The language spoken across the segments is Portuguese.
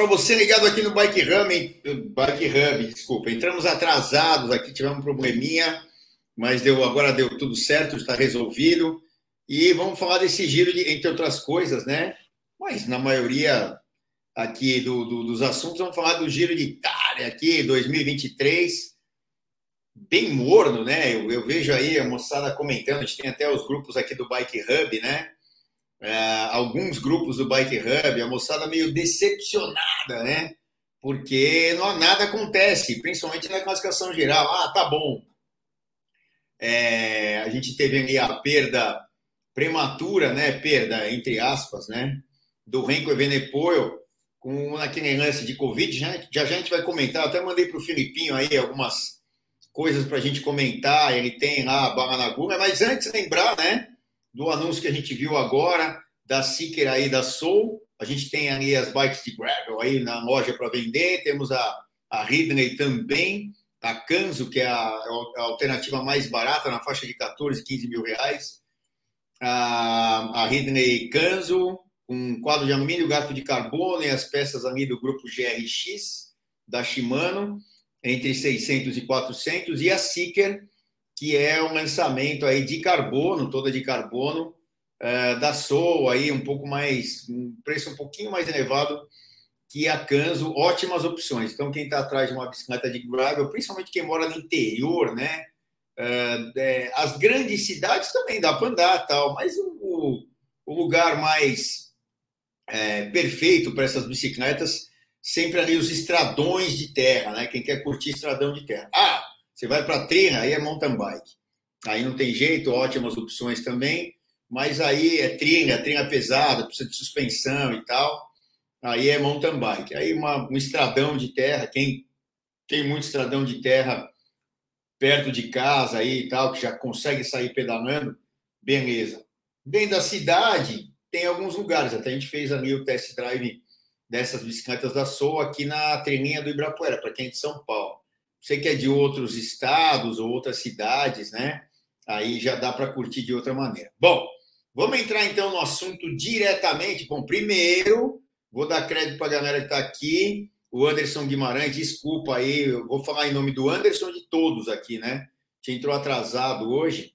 Para você ligado aqui no Bike Hub, Bike Hub, desculpa. Entramos atrasados aqui, tivemos um probleminha, mas deu, agora deu tudo certo, está resolvido. E vamos falar desse giro, de, entre outras coisas, né? Mas na maioria aqui do, do, dos assuntos, vamos falar do giro de Itália aqui, 2023. Bem morno, né? Eu, eu vejo aí a moçada comentando, a gente tem até os grupos aqui do Bike Hub, né? É, alguns grupos do Bike Hub, a moçada meio decepcionada, né? Porque não, nada acontece, principalmente na classificação geral. Ah, tá bom. É, a gente teve ali a perda prematura, né? Perda, entre aspas, né? Do Renko Evenepoel com aquele lance de Covid. Já, já, a gente vai comentar. até mandei para o Filipinho aí algumas coisas para a gente comentar. Ele tem lá a Barra na mas antes lembrar, né? Do anúncio que a gente viu agora, da Seeker aí da Soul. A gente tem ali as bikes de gravel aí na loja para vender. Temos a, a Ridley também, a Kanzo, que é a, a, alternativa mais barata, na faixa de 14, 15 mil reais. A, a Ridley Kanzo, com quadro de alumínio, garfo de carbono e as peças ali do grupo GRX da Shimano, entre 600 e 400. E a Seeker, que é um lançamento aí de carbono, toda de carbono, uh, da Soul, aí um pouco mais, um preço um pouquinho mais elevado que a Canso, ótimas opções. Então, quem está atrás de uma bicicleta de gravel, principalmente quem mora no interior, né? É, as grandes cidades também dá para andar, tal, mas o, o lugar mais é, perfeito para essas bicicletas sempre ali os estradões de terra, né? Quem quer curtir estradão de terra. Ah, você vai para trilha, aí é mountain bike. Aí não tem jeito, ótimas opções também, mas aí é trilha, trilha pesada, precisa de suspensão e tal. Aí é mountain bike. Aí uma, um estradão de terra, quem tem muito estradão de terra perto de casa aí e tal, que já consegue sair pedalando, beleza. Dentro da cidade, tem alguns lugares, até a gente fez ali o test drive dessas bicicletas da Soul aqui na treininha do Ibirapuera, para quem é de São Paulo. Você que é de outros estados ou outras cidades, né? Aí já dá para curtir de outra maneira. Bom, vamos entrar então no assunto diretamente. Bom, primeiro, vou dar crédito para a galera que está aqui. O Anderson Guimarães, desculpa aí, eu vou falar em nome do Anderson de todos aqui, né? Te entrou atrasado hoje.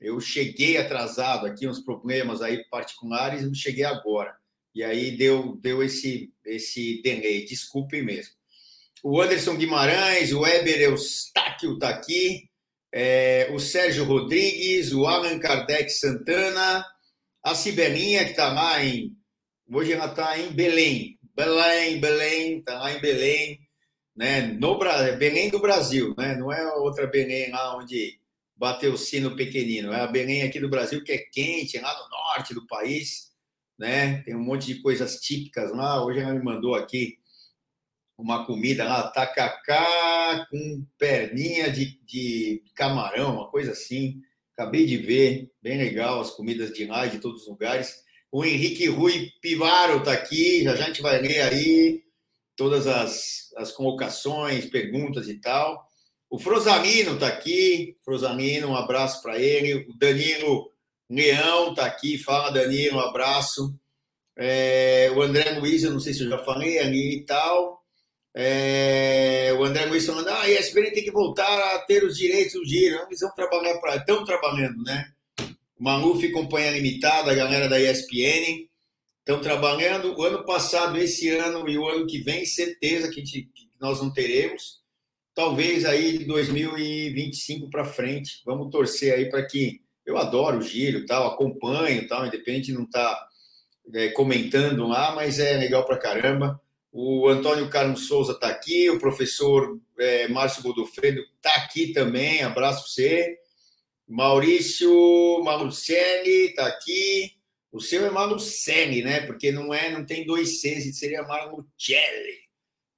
Eu cheguei atrasado aqui, uns problemas aí particulares, cheguei agora. E aí deu, deu esse, esse delay. Desculpe mesmo o Anderson Guimarães, o Weber Eustáquio está aqui, é, o Sérgio Rodrigues, o Alan Kardec Santana, a Cibelinha, que está lá em. Hoje ela está em Belém. Belém, Belém, está lá em Belém, né? No Belém do Brasil, né? Não é outra Belém lá onde bateu o sino pequenino, é a Belém aqui do Brasil que é quente, lá no norte do país, né? Tem um monte de coisas típicas lá. Hoje ela me mandou aqui uma comida lá, tacacá com perninha de, de camarão, uma coisa assim. Acabei de ver, bem legal as comidas de lá, de todos os lugares. O Henrique Rui Pivaro está aqui, já, já a gente vai ler aí todas as, as convocações, perguntas e tal. O Frosamino está aqui, Frosamino, um abraço para ele. O Danilo Leão está aqui, fala Danilo, um abraço. É, o André Luiz, eu não sei se eu já falei ali e tal. É, o André Luiz falando, ah, a ESPN tem que voltar a ter os direitos do giro. Eles vão trabalhar para. Estão trabalhando, né? Maluf Companhia Limitada, a galera da ESPN, estão trabalhando. O ano passado, esse ano e o ano que vem, certeza que, gente, que nós não teremos. Talvez aí de 2025 para frente. Vamos torcer aí para que. Eu adoro o giro, tal, acompanho, tal, independente de não estar tá, é, comentando lá, mas é legal para caramba. O Antônio Carlos Souza está aqui, o professor é, Márcio Godofredo está aqui também, abraço você. Maurício Malucelli está aqui. O seu é Malucelli, né? Porque não é, não tem dois Cs, seria Malucelli.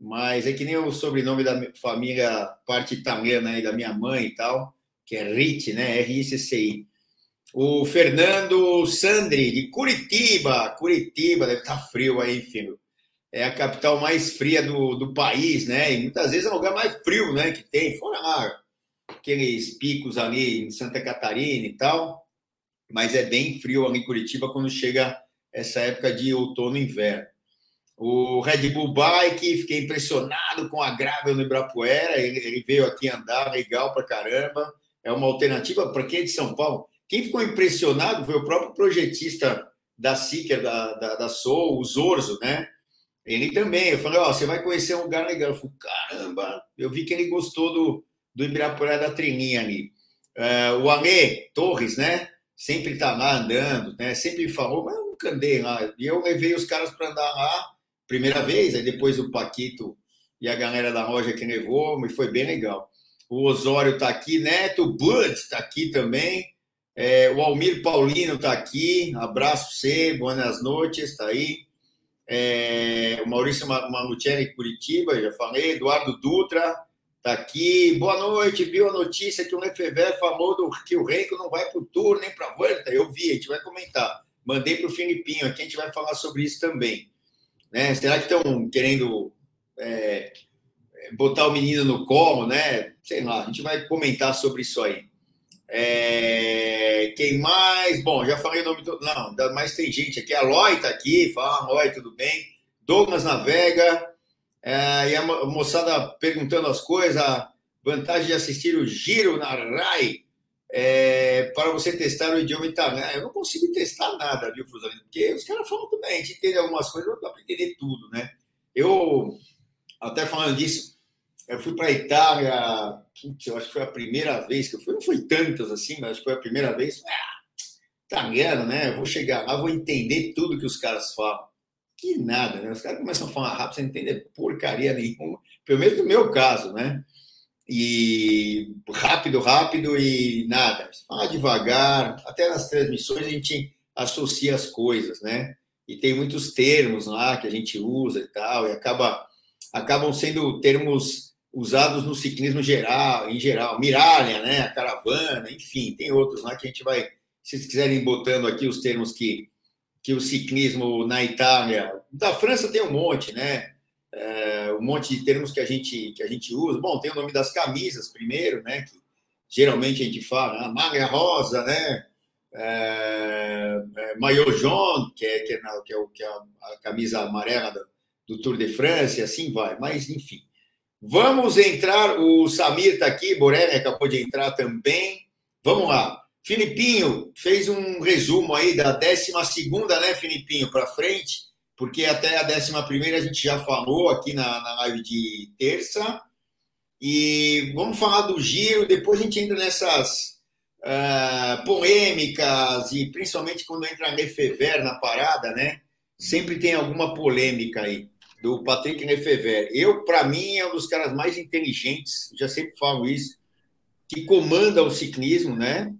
Mas é que nem o sobrenome da família, parte italiana aí, da minha mãe e tal, que é Rit, né? R-I-C-C-I. O Fernando Sandri, de Curitiba. Curitiba, deve estar tá frio aí, filho é a capital mais fria do, do país, né? E muitas vezes é o lugar mais frio, né? Que tem, fora aqueles picos ali em Santa Catarina e tal, mas é bem frio ali em Curitiba quando chega essa época de outono e inverno. O Red Bull Bike, fiquei impressionado com a Gravel no Ibirapuera. Ele, ele veio aqui andar, legal pra caramba. É uma alternativa para quem é de São Paulo. Quem ficou impressionado foi o próprio projetista da Seeker, da, da, da Soul, o Zorzo, né? Ele também. Eu falei, ó, você vai conhecer um lugar legal. Eu falei, caramba, eu vi que ele gostou do, do Ibirapuera da Trininha ali. Uh, o Alê Torres, né? Sempre tá lá andando, né? Sempre falou, mas eu nunca andei lá. E eu levei os caras para andar lá, primeira vez, aí depois o Paquito e a galera da loja que levou, e foi bem legal. O Osório tá aqui, Neto, o Bud tá aqui também. É, o Almir Paulino está aqui, abraço você, boas noites, está aí. É, o Maurício Manucciani Curitiba, já falei. Eduardo Dutra está aqui. Boa noite, viu a notícia que o Lefever falou do, que o Renko não vai para o tour nem para a volta? Eu vi, a gente vai comentar. Mandei para o Filipinho aqui, a gente vai falar sobre isso também. Né? Será que estão querendo é, botar o menino no colo, né? Sei lá, a gente vai comentar sobre isso aí. É, quem mais? Bom, já falei o nome do. Não, mas tem gente aqui. A Loi está aqui. Fala, Loi, tudo bem? Douglas Navega. É, e a moçada perguntando as coisas. Vantagem de assistir o Giro na RAI é, para você testar o idioma italiano. Eu não consigo testar nada, viu, Fusarino? Porque os caras falam também. A gente entende algumas coisas, não dá para entender tudo, né? Eu, até falando disso, eu fui para a Itália, putz, eu acho que foi a primeira vez que eu fui, não foi tantas assim, mas foi a primeira vez. Ah, italiano, né? Eu vou chegar lá, vou entender tudo que os caras falam. Que nada, né? Os caras começam a falar rápido, você não entende porcaria nenhuma, pelo menos no meu caso, né? E rápido, rápido e nada. Fala devagar, até nas transmissões a gente associa as coisas, né? E tem muitos termos lá que a gente usa e tal, e acaba acabam sendo termos usados no ciclismo geral, em geral, Miralha, né, a caravana, enfim, tem outros lá que a gente vai, se vocês quiserem botando aqui os termos que, que o ciclismo na Itália, da França tem um monte, né, é, um monte de termos que a gente que a gente usa. Bom, tem o nome das camisas primeiro, né, que geralmente a gente fala, a malha rosa, né, é, é, maillot jaune, que é, que é, que é, que é a camisa amarela do, do Tour de France, e assim vai, mas enfim. Vamos entrar, o Samir está aqui, Borelli acabou de entrar também. Vamos lá. Filipinho fez um resumo aí da 12, né, Filipinho, para frente, porque até a 11 a gente já falou aqui na, na live de terça. E vamos falar do giro, depois a gente entra nessas uh, polêmicas, e principalmente quando entra a Lefever na parada, né? Sempre tem alguma polêmica aí do Patrick Lefever. Eu, para mim, é um dos caras mais inteligentes, já sempre falo isso, que comanda o ciclismo, né?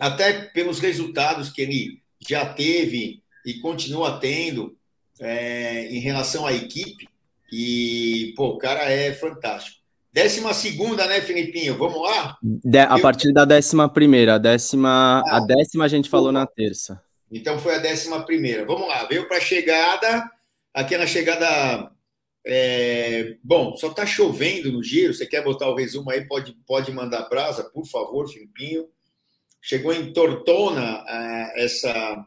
Até pelos resultados que ele já teve e continua tendo é, em relação à equipe. E, pô, o cara é fantástico. Décima segunda, né, Filipinho? Vamos lá? De, a Eu... partir da décima primeira. A décima, ah, a décima a gente falou na terça. Então foi a décima primeira. Vamos lá. Veio para a chegada Aqui na chegada. É... Bom, só está chovendo no giro. Você quer botar o resumo aí? Pode, pode mandar brasa, por favor, Filipinho. Chegou em Tortona é, essa,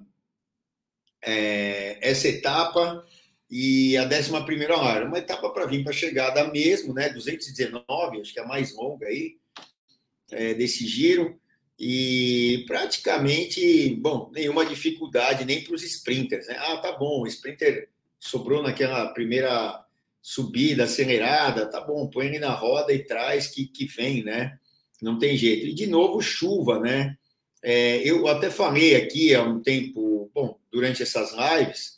é, essa etapa e a 11 hora. Uma etapa para vir para a chegada mesmo, né? 219, acho que é a mais longa aí é, desse giro. E praticamente, bom, nenhuma dificuldade nem para os sprinters, né? Ah, tá bom, o sprinter sobrou naquela primeira subida acelerada, tá bom, põe ele na roda e traz que, que vem, né? Não tem jeito. E de novo, chuva, né? É, eu até falei aqui há um tempo, bom, durante essas lives,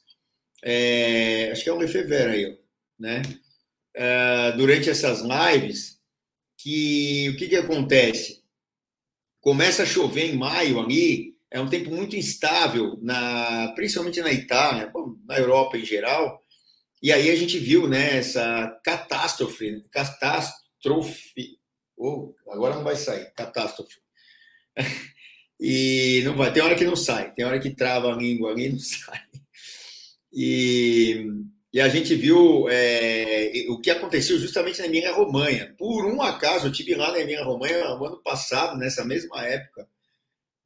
é, acho que é o Lefever aí, né? É, durante essas lives, que o que, que acontece? Começa a chover em maio ali, é um tempo muito instável, na, principalmente na Itália, na Europa em geral. E aí a gente viu né, essa catástrofe, catástrofe. Oh, agora não vai sair, catástrofe. E não vai, tem hora que não sai, tem hora que trava a língua ali e não sai. E, e a gente viu é, o que aconteceu justamente na Emília Romanha. Por um acaso, eu tive lá na Emília Romanha no ano passado, nessa mesma época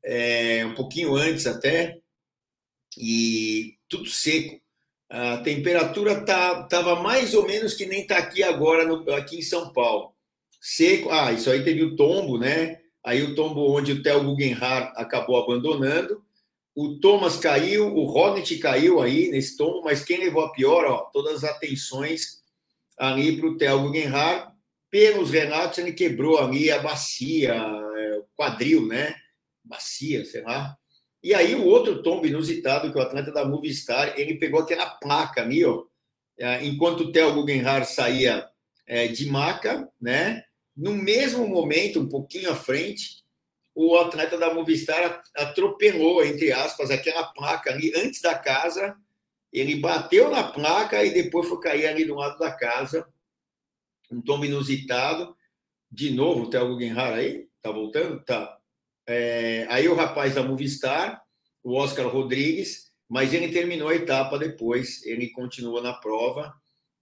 é, um pouquinho antes até, e tudo seco. A temperatura tá, tava mais ou menos que nem está aqui agora, no, aqui em São Paulo. Seco. Ah, isso aí teve o tombo, né? Aí o tombo onde o Theo Guggenhardt acabou abandonando. O Thomas caiu, o Rodney caiu aí nesse tombo, mas quem levou a pior, ó, todas as atenções ali para o Theo Guggenhardt. Pelos relatos, ele quebrou ali a bacia, é, o quadril, né? Bacia, sei lá. E aí o outro tombo inusitado, que o atleta da Movistar, ele pegou aquela placa ali, ó, é, enquanto o Theo Guggenhardt saía é, de maca, né? No mesmo momento, um pouquinho à frente, o atleta da Movistar atropelou, entre aspas, aquela placa ali antes da casa. Ele bateu na placa e depois foi cair ali do lado da casa. Um tombo inusitado. De novo, o Theo Guggenhardt aí? Tá voltando? Tá. É, aí o rapaz da Movistar, o Oscar Rodrigues, mas ele terminou a etapa depois, ele continuou na prova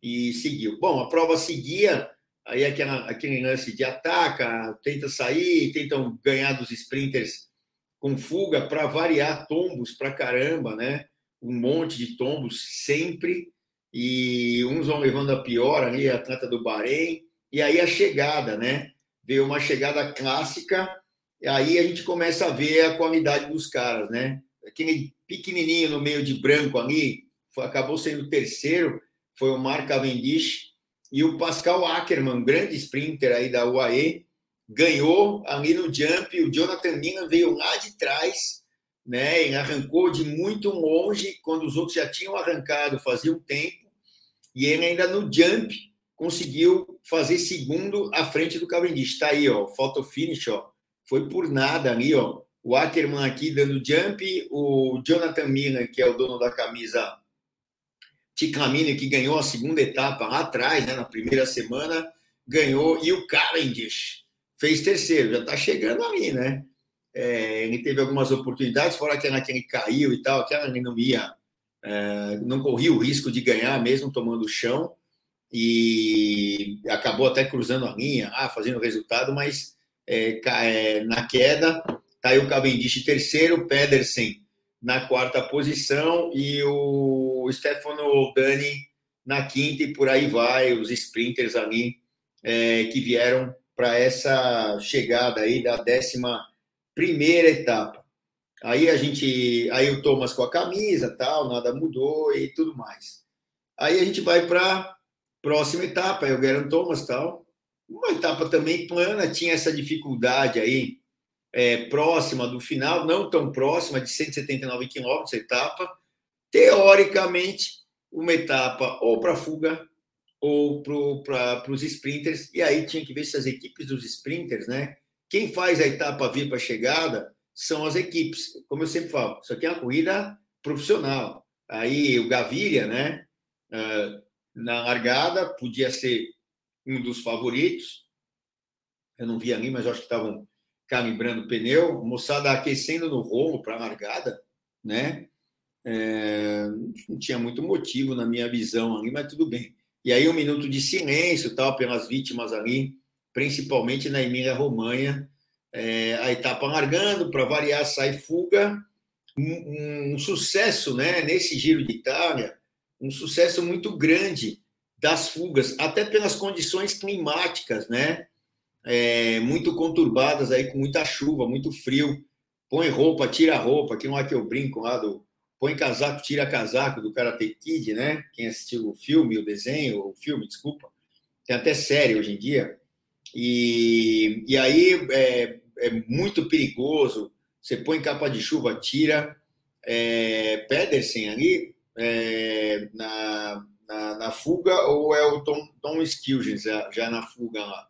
e seguiu. Bom, a prova seguia, aí aquela, aquele lance de ataca, tenta sair, tentam ganhar dos sprinters com fuga para variar tombos para caramba, né? Um monte de tombos sempre, e uns vão levando a pior ali, a atleta do Bahrein, e aí a chegada, né? Veio uma chegada clássica aí a gente começa a ver a qualidade dos caras, né? Aquele pequenininho no meio de branco ali, acabou sendo o terceiro, foi o Mark Cavendish, e o Pascal Ackermann, grande sprinter aí da UAE, ganhou ali no jump, o Jonathan Mina veio lá de trás, né? Ele arrancou de muito longe, quando os outros já tinham arrancado, fazia um tempo, e ele ainda no jump conseguiu fazer segundo à frente do Cavendish. Está aí, ó, photo finish, ó foi por nada ali, ó. O Ackerman aqui dando jump, o Jonathan Miller, que é o dono da camisa Ticamini, que ganhou a segunda etapa lá atrás, né, na primeira semana, ganhou, e o Cavendish fez terceiro, já está chegando ali, né? É, ele teve algumas oportunidades, fora aquela que ele caiu e tal, aquela ele não ia, é, não corria o risco de ganhar mesmo tomando chão, e acabou até cruzando a linha, ah, fazendo resultado, mas é, é, na queda. Tá aí o Cavendish terceiro, Pedersen na quarta posição e o Stefano Dani na quinta e por aí vai, os sprinters ali é, que vieram para essa chegada aí da décima primeira etapa. Aí a gente, aí o Thomas com a camisa, tal, nada mudou e tudo mais. Aí a gente vai para próxima etapa, é o Geraint Thomas, tal. Uma etapa também plana, tinha essa dificuldade aí é, próxima do final, não tão próxima, de 179 quilômetros etapa. Teoricamente, uma etapa ou para fuga ou para os sprinters. E aí tinha que ver se as equipes dos sprinters, né? Quem faz a etapa vir para chegada são as equipes. Como eu sempre falo, isso aqui é uma corrida profissional. Aí o Gaviria, né? Ah, na largada, podia ser um dos favoritos. Eu não vi ali, mas acho que estavam calibrando o pneu. Moçada aquecendo no rolo para a largada, né? É, não tinha muito motivo na minha visão ali, mas tudo bem. E aí um minuto de silêncio tal pelas vítimas ali, principalmente na Emília Romanha. É, a etapa largando, para variar, sai fuga. Um, um, sucesso né, nesse Giro de Itália, um sucesso muito grande das fugas, até pelas condições climáticas, né? É, muito conturbadas aí, com muita chuva, muito frio. Põe roupa, tira roupa, que não é que eu brinco lá do põe casaco, tira casaco do Karate Kid, né? Quem assistiu o filme, o desenho, o filme, desculpa. Tem até série hoje em dia. E, e aí é, é muito perigoso. Você põe capa de chuva, tira. É, Pedersen ali, é, na, na, na, fuga ou é o Tom, Tom já, já na fuga lá,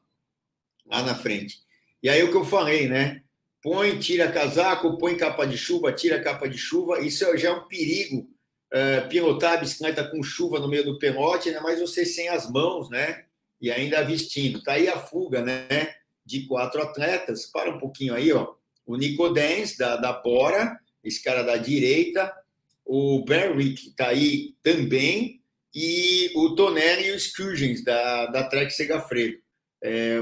lá na frente. E aí o que eu falei, né? Põe, tira casaco, põe capa de chuva, tira capa de chuva. Isso já é um perigo. Uh, pilotar a bicicleta com chuva no meio do pelote, né? mas você sem as mãos, né? E ainda vestindo. Tá aí a fuga, né? De quatro atletas. Para um pouquinho aí, ó. O Nico Dens, da, da Bora, esse cara da direita. O Berwick tá aí também e o Tonelli e o Sturgeons, da, da Trek Segafredo. É,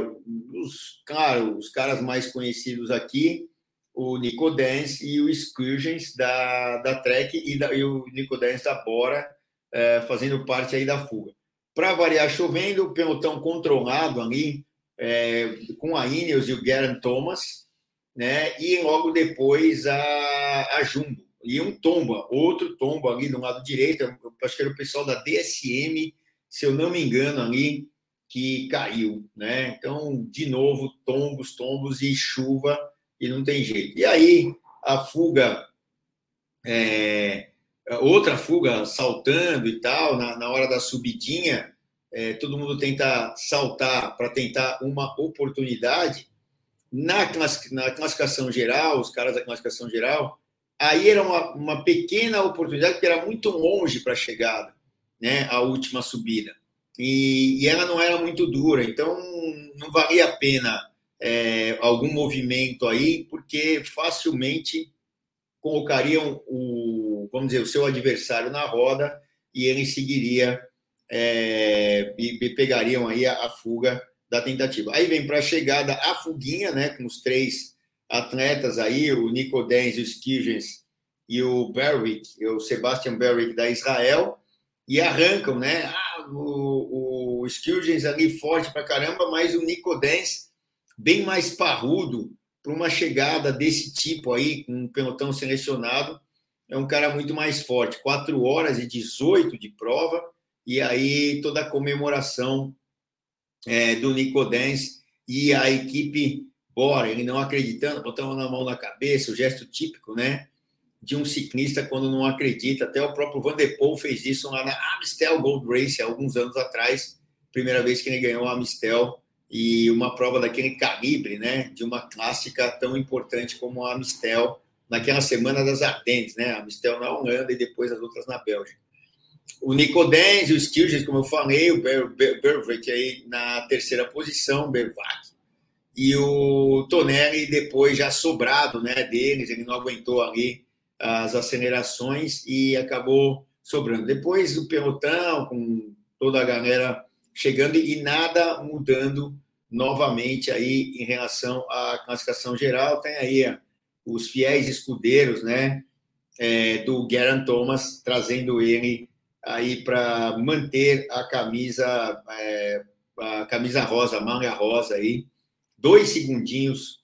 os, claro, os caras mais conhecidos aqui, o Nico Dance e o Sturgeons da, da Trek e, da, e o Nico Dance da Bora, é, fazendo parte aí da fuga. Para variar, chovendo, o pelotão controlado ali, é, com a Ineos e o Garen Thomas, né? E logo depois a, a Jumbo. E um tomba, outro tomba ali do lado direito, acho que era o pessoal da DSM, se eu não me engano, ali, que caiu, né? Então, de novo, tombos, tombos e chuva, e não tem jeito. E aí, a fuga, é, outra fuga saltando e tal, na, na hora da subidinha, é, todo mundo tenta saltar para tentar uma oportunidade. Na, na classificação geral, os caras da classificação geral, aí era uma, uma pequena oportunidade, porque era muito longe para a chegada, né, a última subida. E, e, ela não era muito dura, então não valia a pena é, algum movimento aí, porque facilmente colocariam o, vamos dizer, o seu adversário na roda e ele seguiria é, e, e, pegariam aí a, a, fuga da tentativa. Aí vem para a chegada a fuguinha, né, com os três atletas aí, o Nico Denz, o Skirgens e o Berwick, o Sebastian Berwick da Israel, e arrancam, né? Ah, o, o ali forte para caramba, mas o Nico Denz bem mais parrudo para uma chegada desse tipo aí, com um pelotão selecionado, é um cara muito mais forte. 4 horas e 18 de prova, e aí toda a comemoração é, do Nicodens e a equipe Bora, ele não acreditando, botando a mão na cabeça, o gesto típico, né? De um ciclista quando não acredita. Até o próprio Van der Poel fez isso lá na Amstel Gold Race, alguns anos atrás, primeira vez que ele ganhou a Amstel e uma prova daquele calibre, né? De uma clássica tão importante como a Amstel naquela semana das Ardennes, né? A Amstel na Holanda e depois as outras na Bélgica o Nicodens, o Stilges, como eu falei, o Berwick aí na terceira posição, Bervac. E o Tonelli depois já sobrado né, deles, ele não aguentou ali as acelerações e acabou sobrando. Depois o pelotão, com toda a galera chegando e nada mudando novamente aí em relação à classificação geral. Tem aí os fiéis escudeiros, né, é, do Geraint Thomas, trazendo ele aí para manter a camisa é, a camisa rosa, a manga rosa aí, dois segundinhos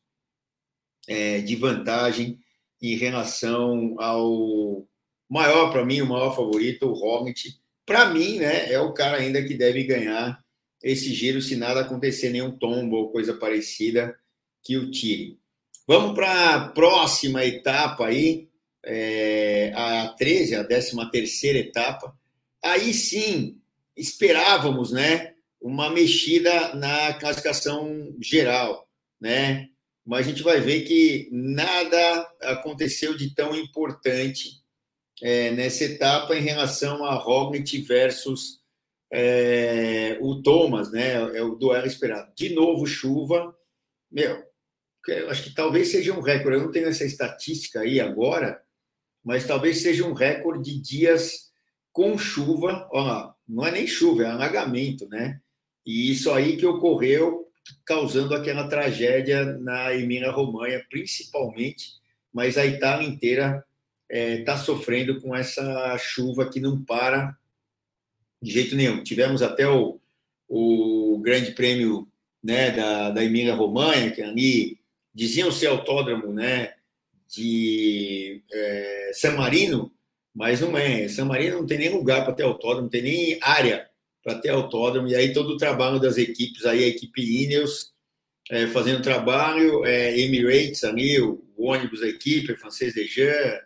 é, de vantagem em relação ao maior para mim, o maior favorito, o Roglic. Para mim, né, é o cara ainda que deve ganhar esse giro se nada acontecer, nenhum tombo ou coisa parecida que o tire. Vamos para a próxima etapa aí, é, a 13, a 13 terceira etapa, aí sim esperávamos, né, uma mexida na classificação geral, né? Mas a gente vai ver que nada aconteceu de tão importante é, nessa etapa em relação a Roglic versus é, o Thomas, né? É o duelo esperado. De novo, chuva. Meu, eu acho que talvez seja um recorde. Eu não tenho essa estatística aí agora, mas talvez seja um recorde de dias com chuva, ó, não é nem chuva, é alagamento, né? E isso aí que ocorreu causando aquela tragédia na Emília-Romanha, principalmente, mas a Itália inteira está é, sofrendo com essa chuva que não para de jeito nenhum. Tivemos até o, o grande prêmio né, da, da Emília-Romanha, que ali diziam ser autódromo né, de é, San Marino, mas não é. San Marino não tem nem lugar para ter autódromo, não tem nem área para ter autódromo. E aí todo o trabalho das equipes, aí a equipe Ineos é, fazendo trabalho, é, Emirates ali, o, ônibus da equipe, o francês Dejean,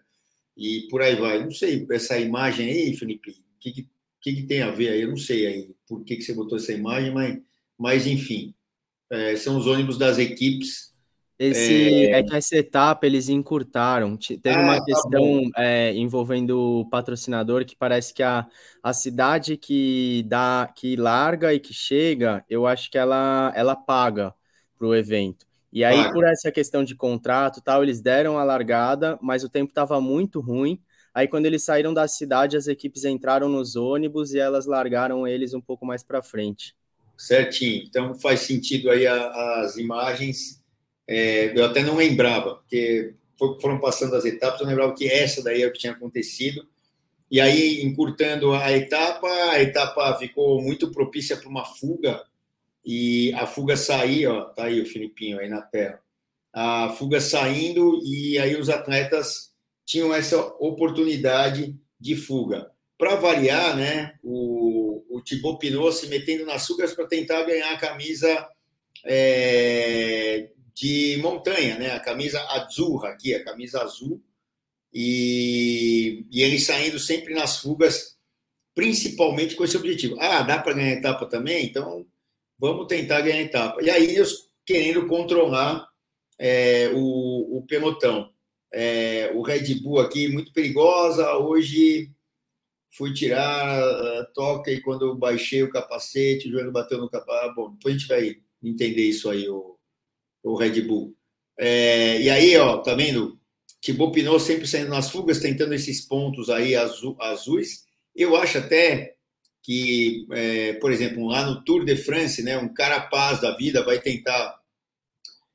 e por aí vai. Não sei, essa imagem aí, Felipe, o que, que, que, tem a ver aí? Eu não sei aí por que, que você botou essa imagem, mas, mas enfim, é, são os ônibus das equipes esse, é... é... que essa etapa eles encurtaram. Teve ah, uma tá questão tá é, envolvendo o patrocinador que parece que a, a cidade que dá, que larga e que chega, eu acho que ela, ela paga para o evento. E aí, por essa questão de contrato tal, eles deram a largada, mas o tempo estava muito ruim. Aí, quando eles saíram da cidade, as equipes entraram nos ônibus e elas largaram eles um pouco mais para frente. Certinho. Então, faz sentido aí as imagens é, eu até não lembrava, porque foram passando as etapas, eu lembrava que essa daí é o que tinha acontecido. e aí, encurtando a etapa, a etapa ficou muito propícia para uma fuga, e a fuga sair, ó, tá aí o Filipinho aí na tela. A fuga saindo, e aí os atletas tinham essa oportunidade de fuga. Para variar, né, o, o Thibaut Pinot se metendo nas fugas para tentar ganhar a camisa é, de montanha, né, a camisa azul aqui, a camisa azul, e, e ele saindo sempre nas fugas, principalmente com esse objetivo. Ah, dá para ganhar etapa também? Então vamos tentar ganhar etapa. E aí eles querendo controlar é, o, o pelotão. É, o Red Bull aqui, muito perigosa. Hoje fui tirar a toca e quando eu baixei o capacete, o joelho bateu no capacete. Bom, depois a gente vai entender isso aí, o, o Red Bull. É, e aí, ó, tá vendo? Thibaut Pinot sempre saindo nas fugas, tentando esses pontos aí azuis. Eu acho até que, é, por exemplo, lá no Tour de France, né, um carapaz da vida vai tentar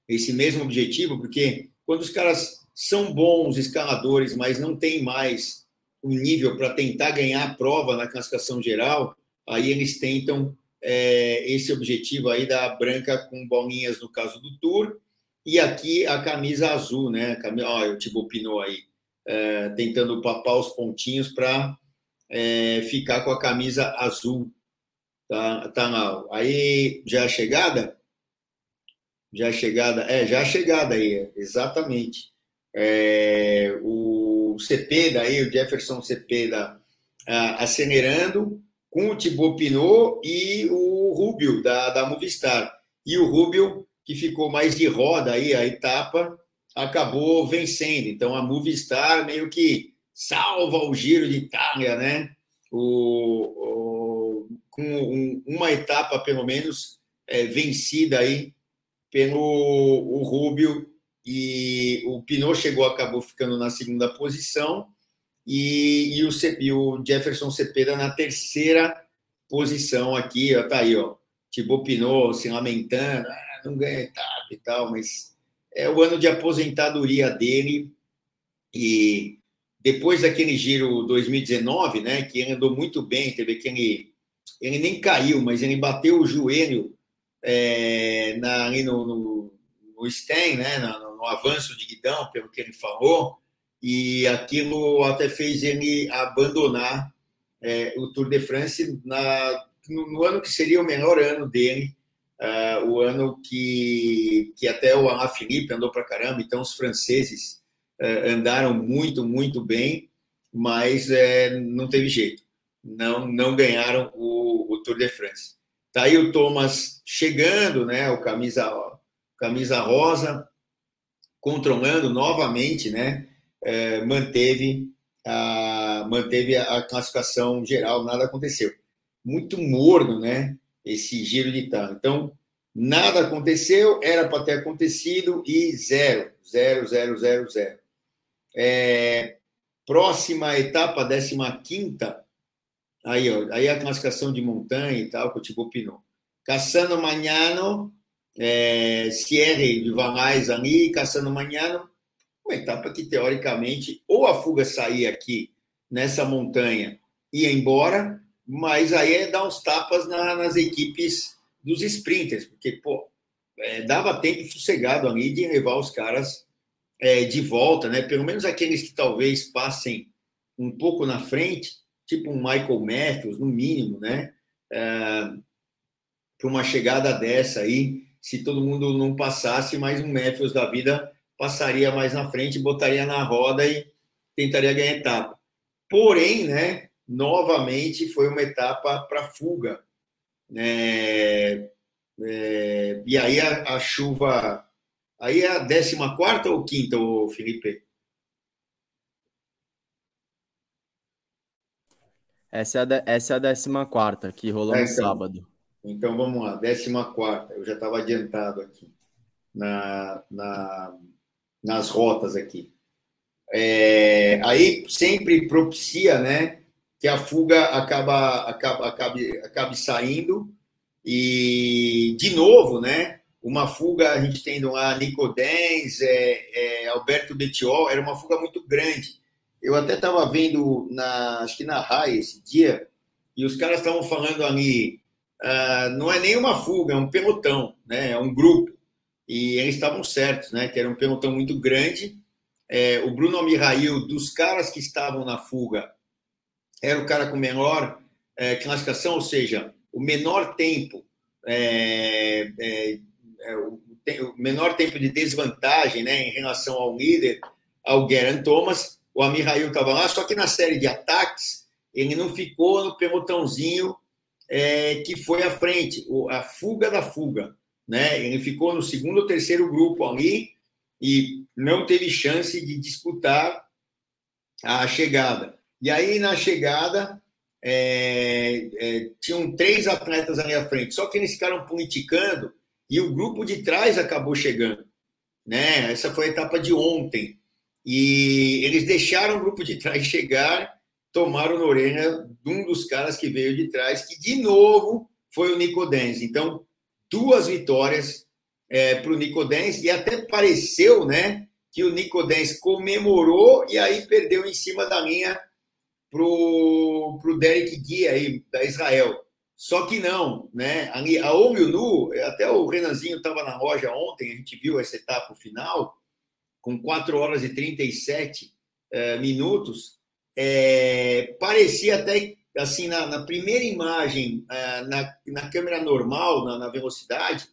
esse mesmo objetivo, porque quando os caras são bons escaladores, mas não tem mais um nível para tentar ganhar a prova na classificação geral, aí eles tentam é, esse objetivo aí da branca com bolinhas no caso do Tour e aqui a camisa azul, né? Olha o Thibaut Pinot aí, é, tentando papar os pontinhos para é, ficar com a camisa azul. Tá, tá lá. Aí, já a chegada? Já a chegada? É, já a chegada aí, exatamente. É, o CP daí, o Jefferson CP da, acelerando com o Thibaut Pinot e o Rubio da, da Movistar. E o Rubio que ficou mais de roda aí a etapa, acabou vencendo. Então a Movistar meio que salva o Giro de Itália, né? O, o com um, uma etapa pelo menos é, vencida aí pelo o Rubio e o Pinot chegou acabou ficando na segunda posição e, e, o, e o Jefferson Cepeda na terceira posição aqui, ó, tá aí, ó. Thibaut Pinot se lamentando, não ganha etapa e tal, mas é o ano de aposentadoria dele. E depois daquele giro 2019, né, que ele andou muito bem, teve aquele. Ele nem caiu, mas ele bateu o joelho é, na, ali no, no, no stand, né, no, no avanço de guidão, pelo que ele falou, e aquilo até fez ele abandonar é, o Tour de France na, no, no, ano que seria o melhor ano dele, uh, o ano que, que até o Alain Philippe andou para caramba, então os franceses uh, andaram muito, muito bem, mas uh, não teve jeito, não, não ganharam o, o Tour de France. Tá aí o Thomas chegando, né, o camisa, camisa rosa, controlando novamente, né, manteve a, manteve a classificação geral, nada aconteceu. Muito morno, né? esse giro de tal. Então, nada aconteceu, era para ter acontecido e zero, zero, zero, zero, zero. É, próxima etapa, 15 aí, ó, aí a classificação de montanha e tal, que o tipo Pinot. Caçando Magnano, é, Sierre de Vanais ali, Caçando Magnano, uma etapa que, teoricamente, ou a fuga sair aqui nessa montanha e ir embora, mas aí é dar uns tapas na, nas equipes dos sprinters, porque, pô, é, dava tempo sossegado ali de levar os caras é, de volta, né? Pelo menos aqueles que talvez passem um pouco na frente, tipo um Michael Matthews, no mínimo, né? É, para uma chegada dessa aí, se todo mundo não passasse, mais um Matthews da vida passaria mais na frente, botaria na roda e tentaria ganhar etapa. Porém, né? novamente foi uma etapa para fuga. É, é, e aí a, a, chuva. Aí é a 14 ou quinta, Felipe? Essa é a, de, essa é a 14 que rolou é, no então, sábado. Então vamos lá, 14. Eu já estava adiantado aqui na, na, nas rotas aqui. É, aí sempre propicia, né? que a fuga acaba, acaba, acabe, acabe saindo. E, de novo, né? Uma fuga, a gente tendo lá Nicodens, é, é, Alberto Betiol, era uma fuga muito grande. Eu até estava vendo, na, acho que na RAI esse dia, e os caras estavam falando ali, uh, não é nenhuma fuga, é um pelotão, né? é um grupo. E eles estavam certos, né? que era um pelotão muito grande. É, o Bruno Mirail, dos caras que estavam na fuga, era o cara com menor é, classificação, ou seja, o menor tempo, é, é, é o, o, menor tempo de desvantagem né, em relação ao líder, ao Geraint Thomas. O Amir Rail estava lá, só que na série de ataques, ele não ficou no pelotãozinho é, que foi à frente, a fuga da fuga. Né? Ele ficou no segundo ou terceiro grupo ali e não teve chance de disputar a chegada. E aí, na chegada, é, é, tinham três atletas ali à frente, só que eles ficaram politicando e o grupo de trás acabou chegando. Né? Essa foi a etapa de ontem. E eles deixaram o grupo de trás chegar, tomaram na orelha de um dos caras que veio de trás, que de novo foi o Nicodense. Então, duas vitórias é, para o Nicodense, e até pareceu né, que o Nicodense comemorou e aí perdeu em cima da linha pro, pro Derek Guia aí, da Israel. Só que não, né? A Omiunu, até o Renanzinho estava na loja ontem, a gente viu essa etapa final, com 4 horas e 37 é, minutos. É, parecia até, assim, na, na primeira imagem, é, na, na câmera normal, na, na, velocidade,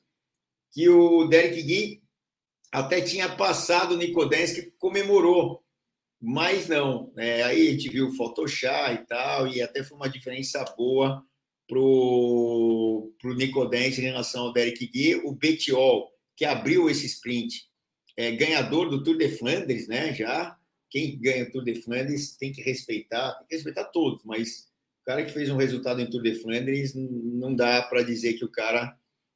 que o Derek Gui até tinha passado o Nicodense, que comemorou mas não. É, aí a gente viu o Photoshop e tal, e até foi uma diferença boa para o Nicodense em relação ao Derek Gui. O Betiol, que abriu esse sprint, é ganhador do Tour de Flandres, né? Já. Quem ganha o Tour de Flandres tem que respeitar, tem que respeitar todos, mas o cara que fez um resultado em Tour de Flandres não dá para dizer que o cara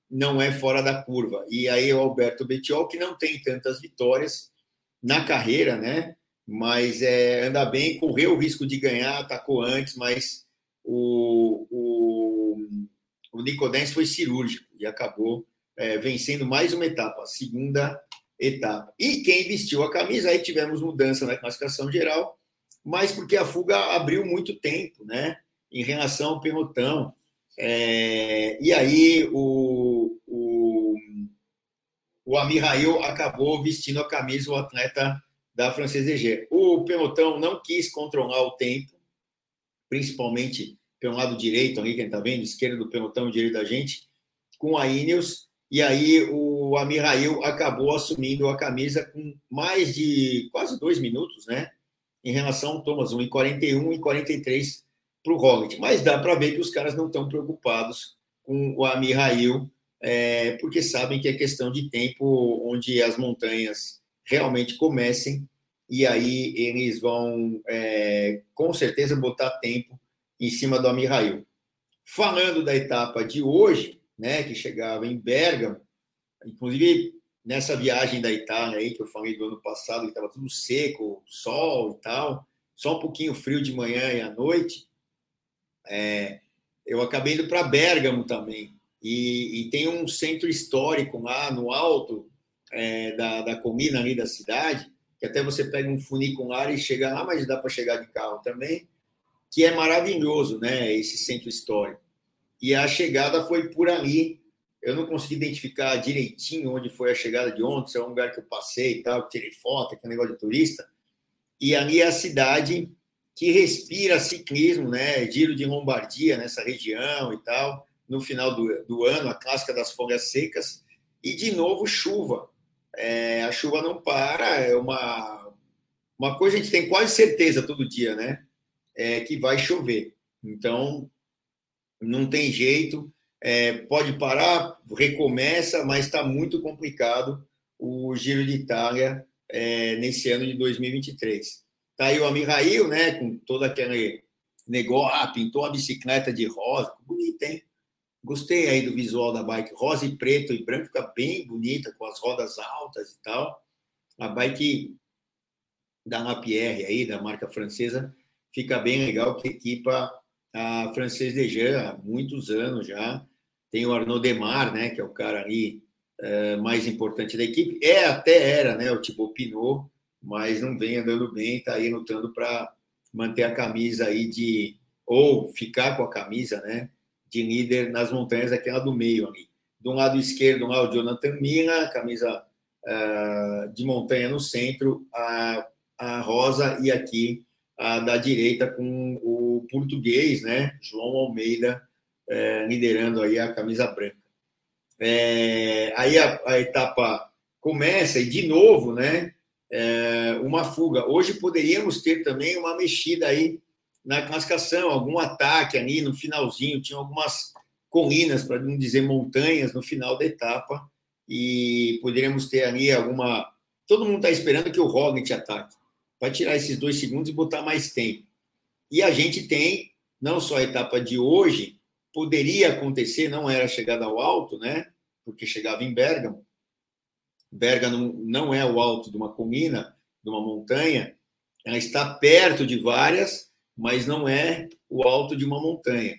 não é fora da curva. E aí o Alberto Betiol, que não tem tantas vitórias na carreira, né? mas é, anda bem, correu o risco de ganhar, atacou antes, mas o, o, o Nicodense foi cirúrgico e acabou é, vencendo mais uma etapa, a segunda etapa. E quem vestiu a camisa, aí tivemos mudança na classificação geral, mas porque a fuga abriu muito tempo, né? Em relação ao pelotão. É, e aí o, o, o Amir Rail acabou vestindo a camisa, o atleta da Francesa EG. O pelotão não quis controlar o tempo, principalmente pelo lado direito, ali, quem está vendo, esquerda do pelotão, direito da gente, com a Ineos, e aí o Amirail acabou assumindo a camisa com mais de quase dois minutos, né? Em relação ao Thomas, 1 em 41 e 43 para o Roglic. Mas dá para ver que os caras não estão preocupados com o Amirail, é, porque sabem que é questão de tempo onde as montanhas realmente comecem e aí eles vão é, com certeza botar tempo em cima do Amirail. Falando da etapa de hoje, né, que chegava em Bergamo, inclusive nessa viagem da Itália aí que eu falei do ano passado, que estava tudo seco, sol e tal, só um pouquinho frio de manhã e à noite, é, eu acabei indo para Bergamo também. E, e, tem um centro histórico lá no alto é, da, da comida ali da cidade, que até você pega um funicular e chega lá, mas dá para chegar de carro também, que é maravilhoso, né? Esse centro histórico. E a chegada foi por ali. Eu não consegui identificar direitinho onde foi a chegada de ontem, se é um lugar que eu passei e tal, tirei foto, aquele negócio de turista. E ali é a cidade que respira ciclismo, né? Giro de Lombardia nessa região e tal. No final do, do ano, a clássica das folhas secas. E de novo, chuva é, a chuva não para, é uma, uma coisa a gente tem quase certeza todo dia, né? É que vai chover. Então, não tem jeito, é, pode parar, recomeça, mas está muito complicado o Giro de Itália é, nesse ano de 2023. Tá aí o Amirail, né, com todo aquele negócio, ah, pintou a bicicleta de rosa, bonito, hein? Gostei aí do visual da bike, rosa e preto e branco, fica bem bonita, com as rodas altas e tal. A bike da Lapierre aí, da marca francesa, fica bem legal, que equipa a Francês Dejean há muitos anos já. Tem o Arnaud Demar, né, que é o cara ali é, mais importante da equipe. É, até era, né, o Thibaut Pinot, mas não vem andando bem, está aí lutando para manter a camisa aí de ou ficar com a camisa, né, de líder nas montanhas, aquela do meio ali. Do lado esquerdo, lá o Jonathan Mina, camisa uh, de montanha no centro, a, a rosa e aqui a da direita com o português, né, João Almeida, uh, liderando aí a camisa branca. É, aí a, a, etapa começa e de novo, né, é, uma fuga. Hoje poderíamos ter também uma mexida aí na classificação, algum ataque ali no finalzinho, tinha algumas colinas, para não dizer montanhas, no final da etapa, e poderíamos ter ali alguma. Todo mundo está esperando que o Roglic ataque, para tirar esses dois segundos e botar mais tempo. E a gente tem, não só a etapa de hoje, poderia acontecer, não era chegada ao alto, né? Porque chegava em Bergamo. Bergamo não é o alto de uma colina, de uma montanha, ela está perto de várias, mas não é o alto de uma montanha.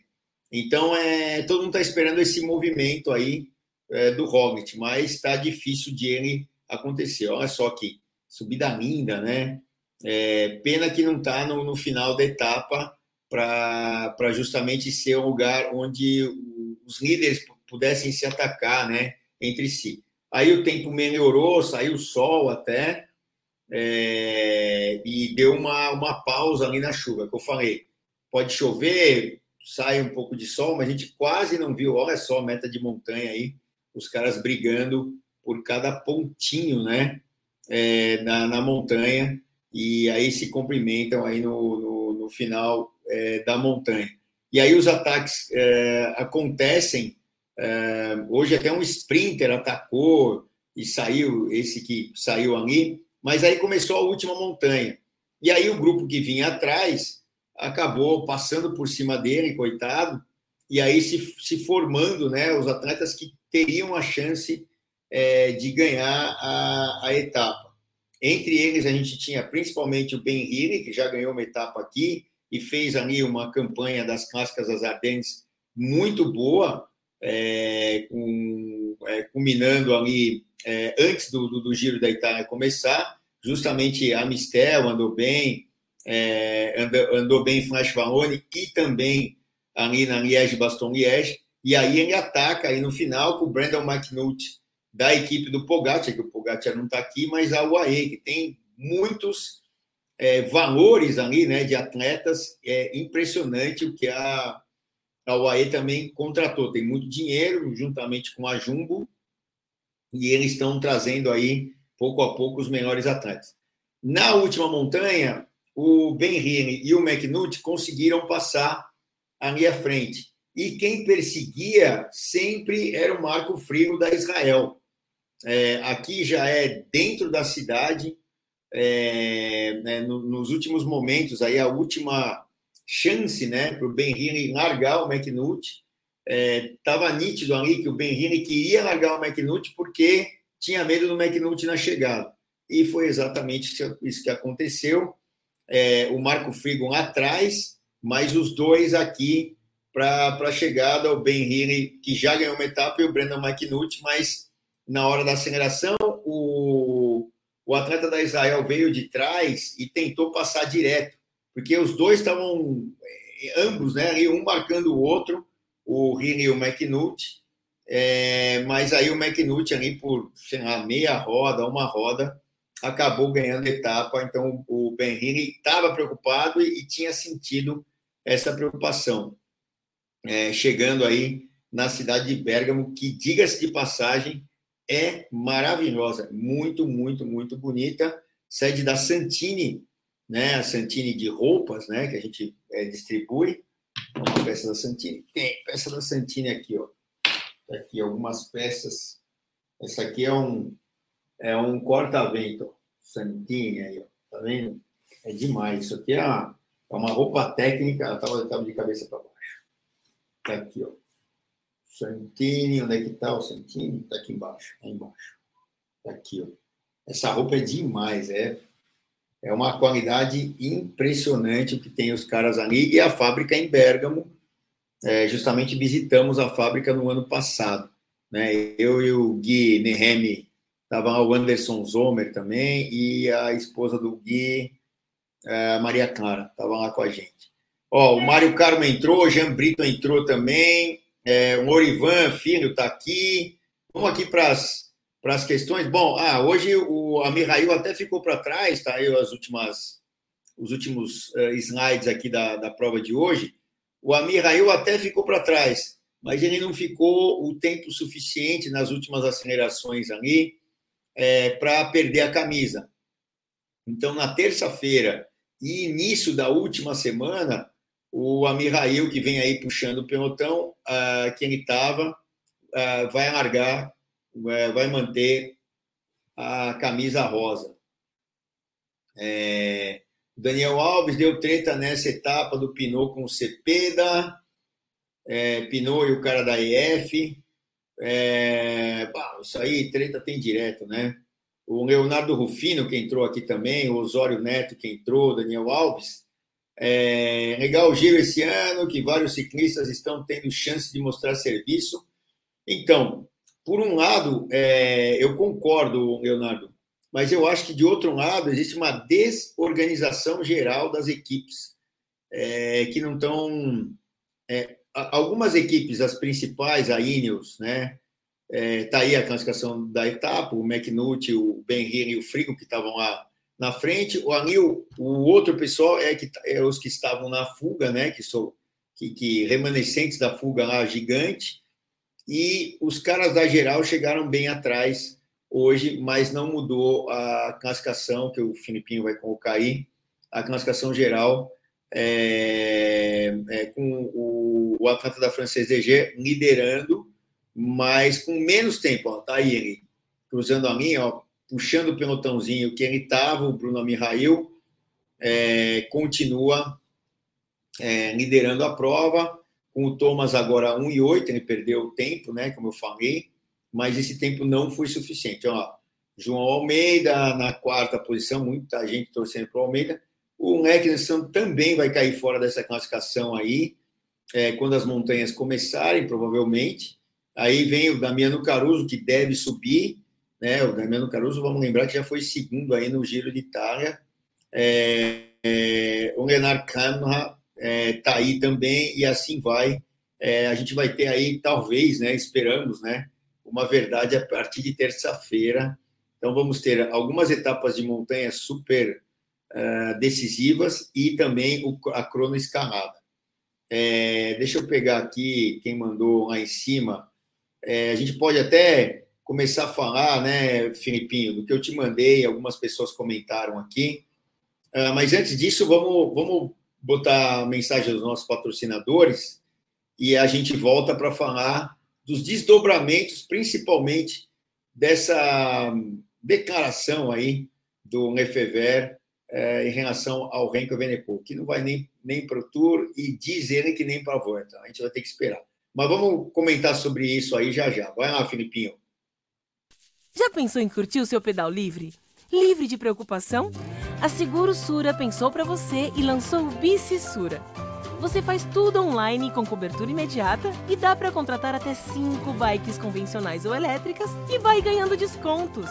Então, é, todo mundo está esperando esse movimento aí é, do Roglic, mas está difícil de ele acontecer. Olha só que subida linda, né? É, pena que não está no, no, final da etapa para justamente ser um lugar onde os líderes pudessem se atacar, né, entre si. Aí o tempo melhorou, saiu o sol até, é, e deu uma, uma pausa ali na chuva, que eu falei. Pode chover, sai um pouco de sol, mas a gente quase não viu. Olha só a meta de montanha aí, os caras brigando por cada pontinho, né, é, na, na montanha, e aí se cumprimentam aí no, no, no final é, da montanha. E aí os ataques é, acontecem. É, hoje até um sprinter atacou e saiu, esse que saiu ali, mas aí começou a última montanha. E aí o grupo que vinha atrás acabou passando por cima dele, coitado, e aí se, se formando né, os atletas que teriam a chance é, de ganhar a, a etapa. Entre eles, a gente tinha principalmente o Ben Healy, que já ganhou uma etapa aqui e fez ali uma campanha das clássicas das Ardennes muito boa, é, com, é, culminando ali é, antes do, do, do, Giro da Itália começar. Justamente a Mistel andou bem, é, andou, andou, bem em Flash Valone e também ali na Liège-Baston-Liège. E aí ele ataca aí no final com o Brandon McNulty da equipe do Pogacar, que o Pogacar não está aqui, mas a UAE, que tem muitos é, valores ali, né, de atletas. É impressionante o que a, a UAE também contratou. Tem muito dinheiro, juntamente com a Jumbo, e eles estão trazendo aí, pouco a pouco, os melhores atletas. Na última montanha, o Ben Rene e o McNulty conseguiram passar ali à frente. E quem perseguia sempre era o Marco Frigo da Israel. É, aqui já é dentro da cidade, é, né, no, nos últimos momentos, aí a última chance né, para o Ben Henry largar o McNulty. Estava é, nítido ali que o Ben Henry queria largar o McNulty porque tinha medo do McNulty na chegada. E foi exatamente isso que aconteceu. É, o Marco Frigo lá atrás, mas os dois aqui para a chegada, o Ben Healy, que já ganhou uma etapa, e o Brandon McNulty, mas na hora da aceleração, o, o atleta da Israel veio de trás e tentou passar direto, porque os dois estavam, eh, ambos, né, um marcando o outro, o Healy e o McNulty, é, mas aí o McNulty ali por, sei lá, meia roda, uma roda, acabou ganhando etapa, então o Ben Healy estava preocupado e, e tinha sentido essa preocupação. É, chegando aí na cidade de Bérgamo, que, diga-se de passagem, é maravilhosa, muito, muito, muito bonita. Sede da Santini, né? A Santini de roupas, né? Que a gente é, distribui. É uma peça da Santini. Tem peça da Santini aqui, ó. Tá aqui algumas peças. Essa aqui é um é um corta-vento Santini aí, ó. Tá vendo? É demais. Isso aqui é uma, é uma roupa técnica. Ela estava de cabeça para baixo. Tá aqui, ó. Santini, onde é que tá o Santini? Tá aqui embaixo, aí embaixo. Tá aqui, ó. Essa roupa é demais, é é uma qualidade impressionante o que tem os caras ali e a fábrica em Bergamo. É, justamente visitamos a fábrica no ano passado, né? Eu e o Gui Nehemi Estava o Anderson Zomer também e a esposa do Gui, a Maria Clara, estava lá com a gente. Ó, o Mário Carmo entrou, o Jean Brito entrou também, é, o Orivan Filho está aqui. Vamos aqui para as questões. Bom, ah, hoje o Amirail até ficou para trás, tá aí as últimas, os últimos uh, slides aqui da, da prova de hoje. O Amirail até ficou para trás, mas ele não ficou o tempo suficiente nas últimas acelerações ali é, para perder a camisa. Então, na terça-feira e início da última semana, o Amirail, que vem aí puxando o pelotão, uh, que ele estava, uh, vai largar, vai manter a camisa rosa. É, Daniel Alves deu treta nessa etapa do Pinot com o Cepeda, é, Pinot e o cara da EF. É, isso aí, treta tem direto, né? O Leonardo Rufino, que entrou aqui também, o Osório Neto, que entrou, Daniel Alves. É, legal o giro esse ano, que vários ciclistas estão tendo chance de mostrar serviço. Então, por um lado, é, eu concordo, Leonardo, mas eu acho que, de outro lado, existe uma desorganização geral das equipes, é, que não estão. É, algumas equipes, as principais, a Ineos, né? Está é, aí a classificação da etapa, o McNulty, o Ben Hinn e o Frigo, que estavam lá na frente. O Anil, o outro pessoal é, que, é os que estavam na fuga, né? Que são que, que remanescentes da fuga lá gigante. E os caras da geral chegaram bem atrás hoje, mas não mudou a classificação que o Filipinho vai colocar aí. A classificação geral é, é com o, o atleta da Francesa DG liderando mas com menos tempo. Ó, tá aí ele cruzando a linha, ó, puxando o pelotãozinho que ele estava, o Bruno Mihail, é, continua é, liderando a prova, com o Thomas agora 1 e 8, ele perdeu o tempo, né, como eu falei, mas esse tempo não foi suficiente. Ó, João Almeida na quarta posição, muita gente torcendo para o Almeida. O Lecknesson também vai cair fora dessa classificação aí, é, quando as montanhas começarem, provavelmente. Aí vem o Damiano Caruso, que deve subir, né? O Damiano Caruso, vamos lembrar que já foi segundo aí no Giro de Itália. É, é, o Leonardo Canha está é, aí também, e assim vai. É, a gente vai ter aí, talvez, né? Esperamos, né? Uma verdade a partir de terça-feira. Então, vamos ter algumas etapas de montanha super uh, decisivas e também o, a crono escalada. É, deixa eu pegar aqui quem mandou lá em cima é, a gente pode até começar a falar, né, Filipinho, do que eu te mandei, algumas pessoas comentaram aqui. Uh, mas antes disso, vamos, vamos botar a mensagem dos nossos patrocinadores e a gente volta para falar dos desdobramentos, principalmente dessa declaração aí do Lefever eh, em relação ao Renko Venepo, que não vai nem, nem para o Tour e diz ele que nem para a Volta. A gente vai ter que esperar. Mas vamos comentar sobre isso aí já já. Vai lá, Filipinho. Já pensou em curtir o seu pedal livre? Livre de preocupação? A Seguro Sura pensou para você e lançou o Bici Sura. Você faz tudo online com cobertura imediata e dá para contratar até 5 bikes convencionais ou elétricas e vai ganhando descontos.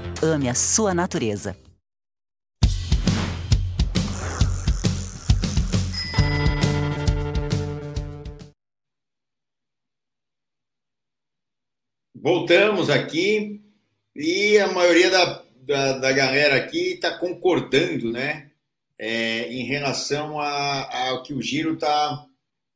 Ame a sua natureza. Voltamos aqui e a maioria da, da, da galera aqui está concordando, né? É, em relação ao que o giro está,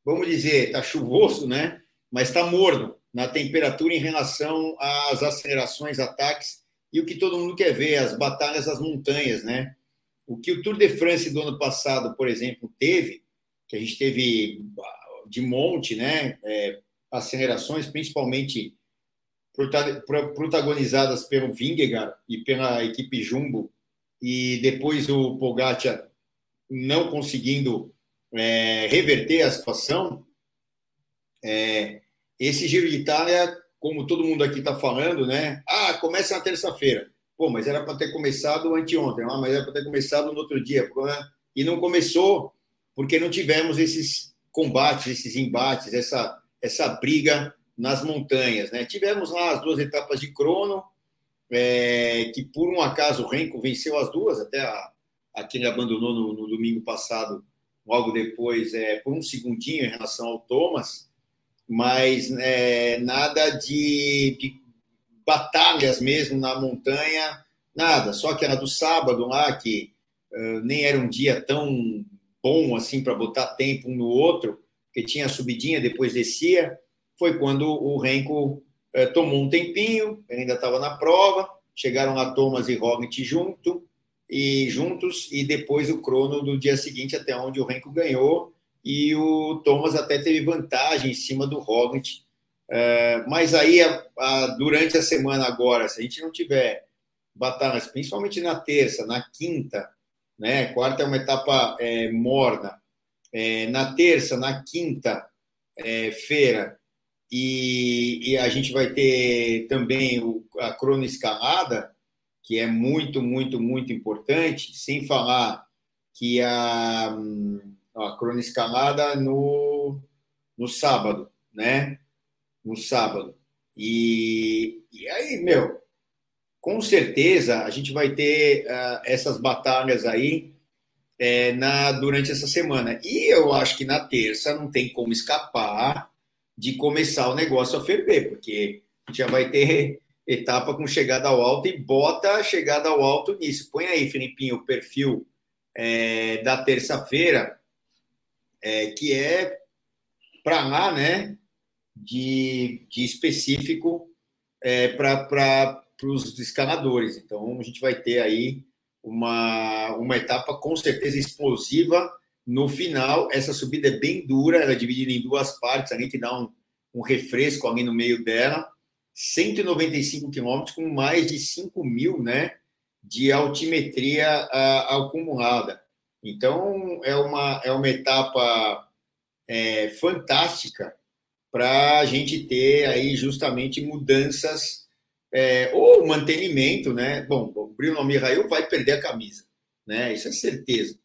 vamos dizer, está chuvoso, né? Mas está morno na temperatura em relação às acelerações, ataques e o que todo mundo quer ver, as batalhas das montanhas, né? O que o Tour de France do ano passado, por exemplo, teve, que a gente teve de monte, né? É, acelerações, principalmente protagonizadas pelo Vingegaard e pela equipe Jumbo, e depois o Pogacar não conseguindo é, reverter a situação, é, esse Giro de Itália, como todo mundo aqui está falando, né? Ah, começa na terça-feira. Pô, mas era para ter começado anteontem, ah, mas era para ter começado no outro dia. Né? E não começou porque não tivemos esses combates, esses embates, essa, essa briga nas montanhas. Né? Tivemos lá as duas etapas de crono, é, que por um acaso o Renko venceu as duas, até a, a que ele abandonou no, no, domingo passado, logo depois, é, por um segundinho em relação ao Thomas, mas é, nada de, de, batalhas mesmo na montanha, nada, só aquela do sábado lá, que uh, nem era um dia tão bom assim para botar tempo um no outro, que tinha subidinha, depois descia, foi quando o Renko eh, tomou um tempinho, ele ainda estava na prova, chegaram lá Thomas e Roglic junto, e juntos, e depois o crono do dia seguinte, até onde o Renko ganhou, e o Thomas até teve vantagem em cima do Roglic. Eh, mas aí, durante a semana agora, se a gente não tiver batalhas, principalmente na terça, na quinta, né? Quarta é uma etapa é, morna. É, na terça, na quinta é, e, e a gente vai ter também o, a cronoescalada, que é muito, muito, muito importante, sem falar que a, a cronoescalada no, no sábado, né? No sábado. E, e aí, meu, com certeza a gente vai ter uh, essas batalhas aí é, na, durante essa semana. E eu acho que na terça não tem como escapar de começar o negócio a ferver, porque já vai ter etapa com chegada ao alto e bota a chegada ao alto nisso. Põe aí, Filipinho, o perfil é, da terça-feira, é, que é para lá, né, de, de específico é, para os escaladores. Então, a gente vai ter aí uma, uma etapa com certeza explosiva no final, essa subida é bem dura, ela é dividida em duas partes, a gente dá um, um refresco ali no meio dela. 195 quilômetros com mais de 5 mil né, de altimetria a, acumulada. Então, é uma, é uma etapa é, fantástica para a gente ter aí justamente mudanças é, ou mantenimento, né? Bom, o Bruno Mirail vai perder a camisa, né? Isso é certeza.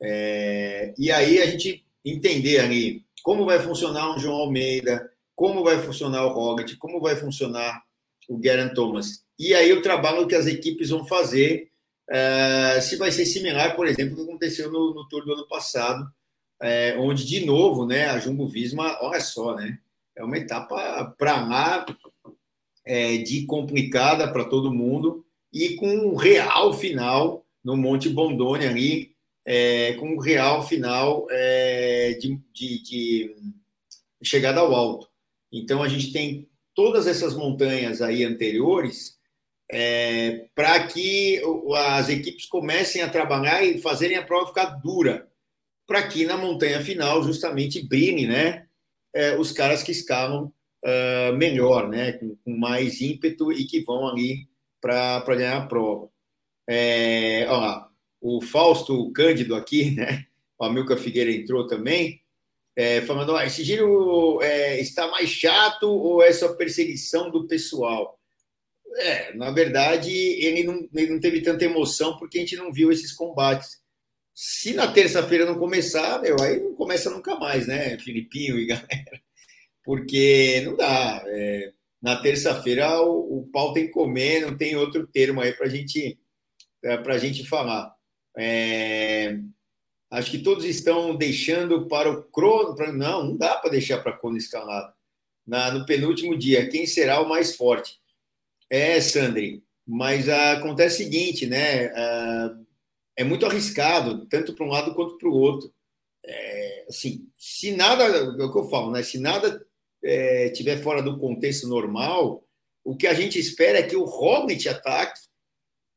É, e aí a gente entender ali como vai funcionar um João Almeida, como vai funcionar o Roglic, como vai funcionar o Geraint Thomas. E aí o trabalho que as equipes vão fazer, é, se vai ser similar, por exemplo, ao que aconteceu no, no Tour do ano passado, é, onde, de novo, né, a Jumbo-Visma, olha só, né, é uma etapa para lá é, de complicada para todo mundo e com um real final no Monte Bondone ali, com um real final de, de, de, chegada ao alto. Então, a gente tem todas essas montanhas aí anteriores é, para que as equipes comecem a trabalhar e fazerem a prova ficar dura, para que na montanha final justamente brilhem né, é, os caras que escalam uh, melhor, né, com, com, mais ímpeto e que vão ali para ganhar a prova. É, olha o Fausto Cândido aqui, né? O Amilcar Figueira entrou também, é, falando: ah, esse giro é, está mais chato ou é só perseguição do pessoal? É, na verdade, ele não, ele não teve tanta emoção porque a gente não viu esses combates. Se na terça-feira não começar, meu, aí não começa nunca mais, né? Filipinho e galera. porque não dá. É, na terça-feira o, o, pau tem que comer, não tem outro termo aí para gente, é, a gente falar. É, acho que todos estão deixando para o crono. Pra, não, não dá para deixar para crono escalado. Na, no penúltimo dia, quem será o mais forte? É, Sandri, mas ah, acontece o seguinte, né? Ah, é muito arriscado, tanto para um lado quanto para o outro. É, assim, se nada, é o que eu falo, né? Se nada é, tiver fora do contexto normal, o que a gente espera é que o Roglic ataque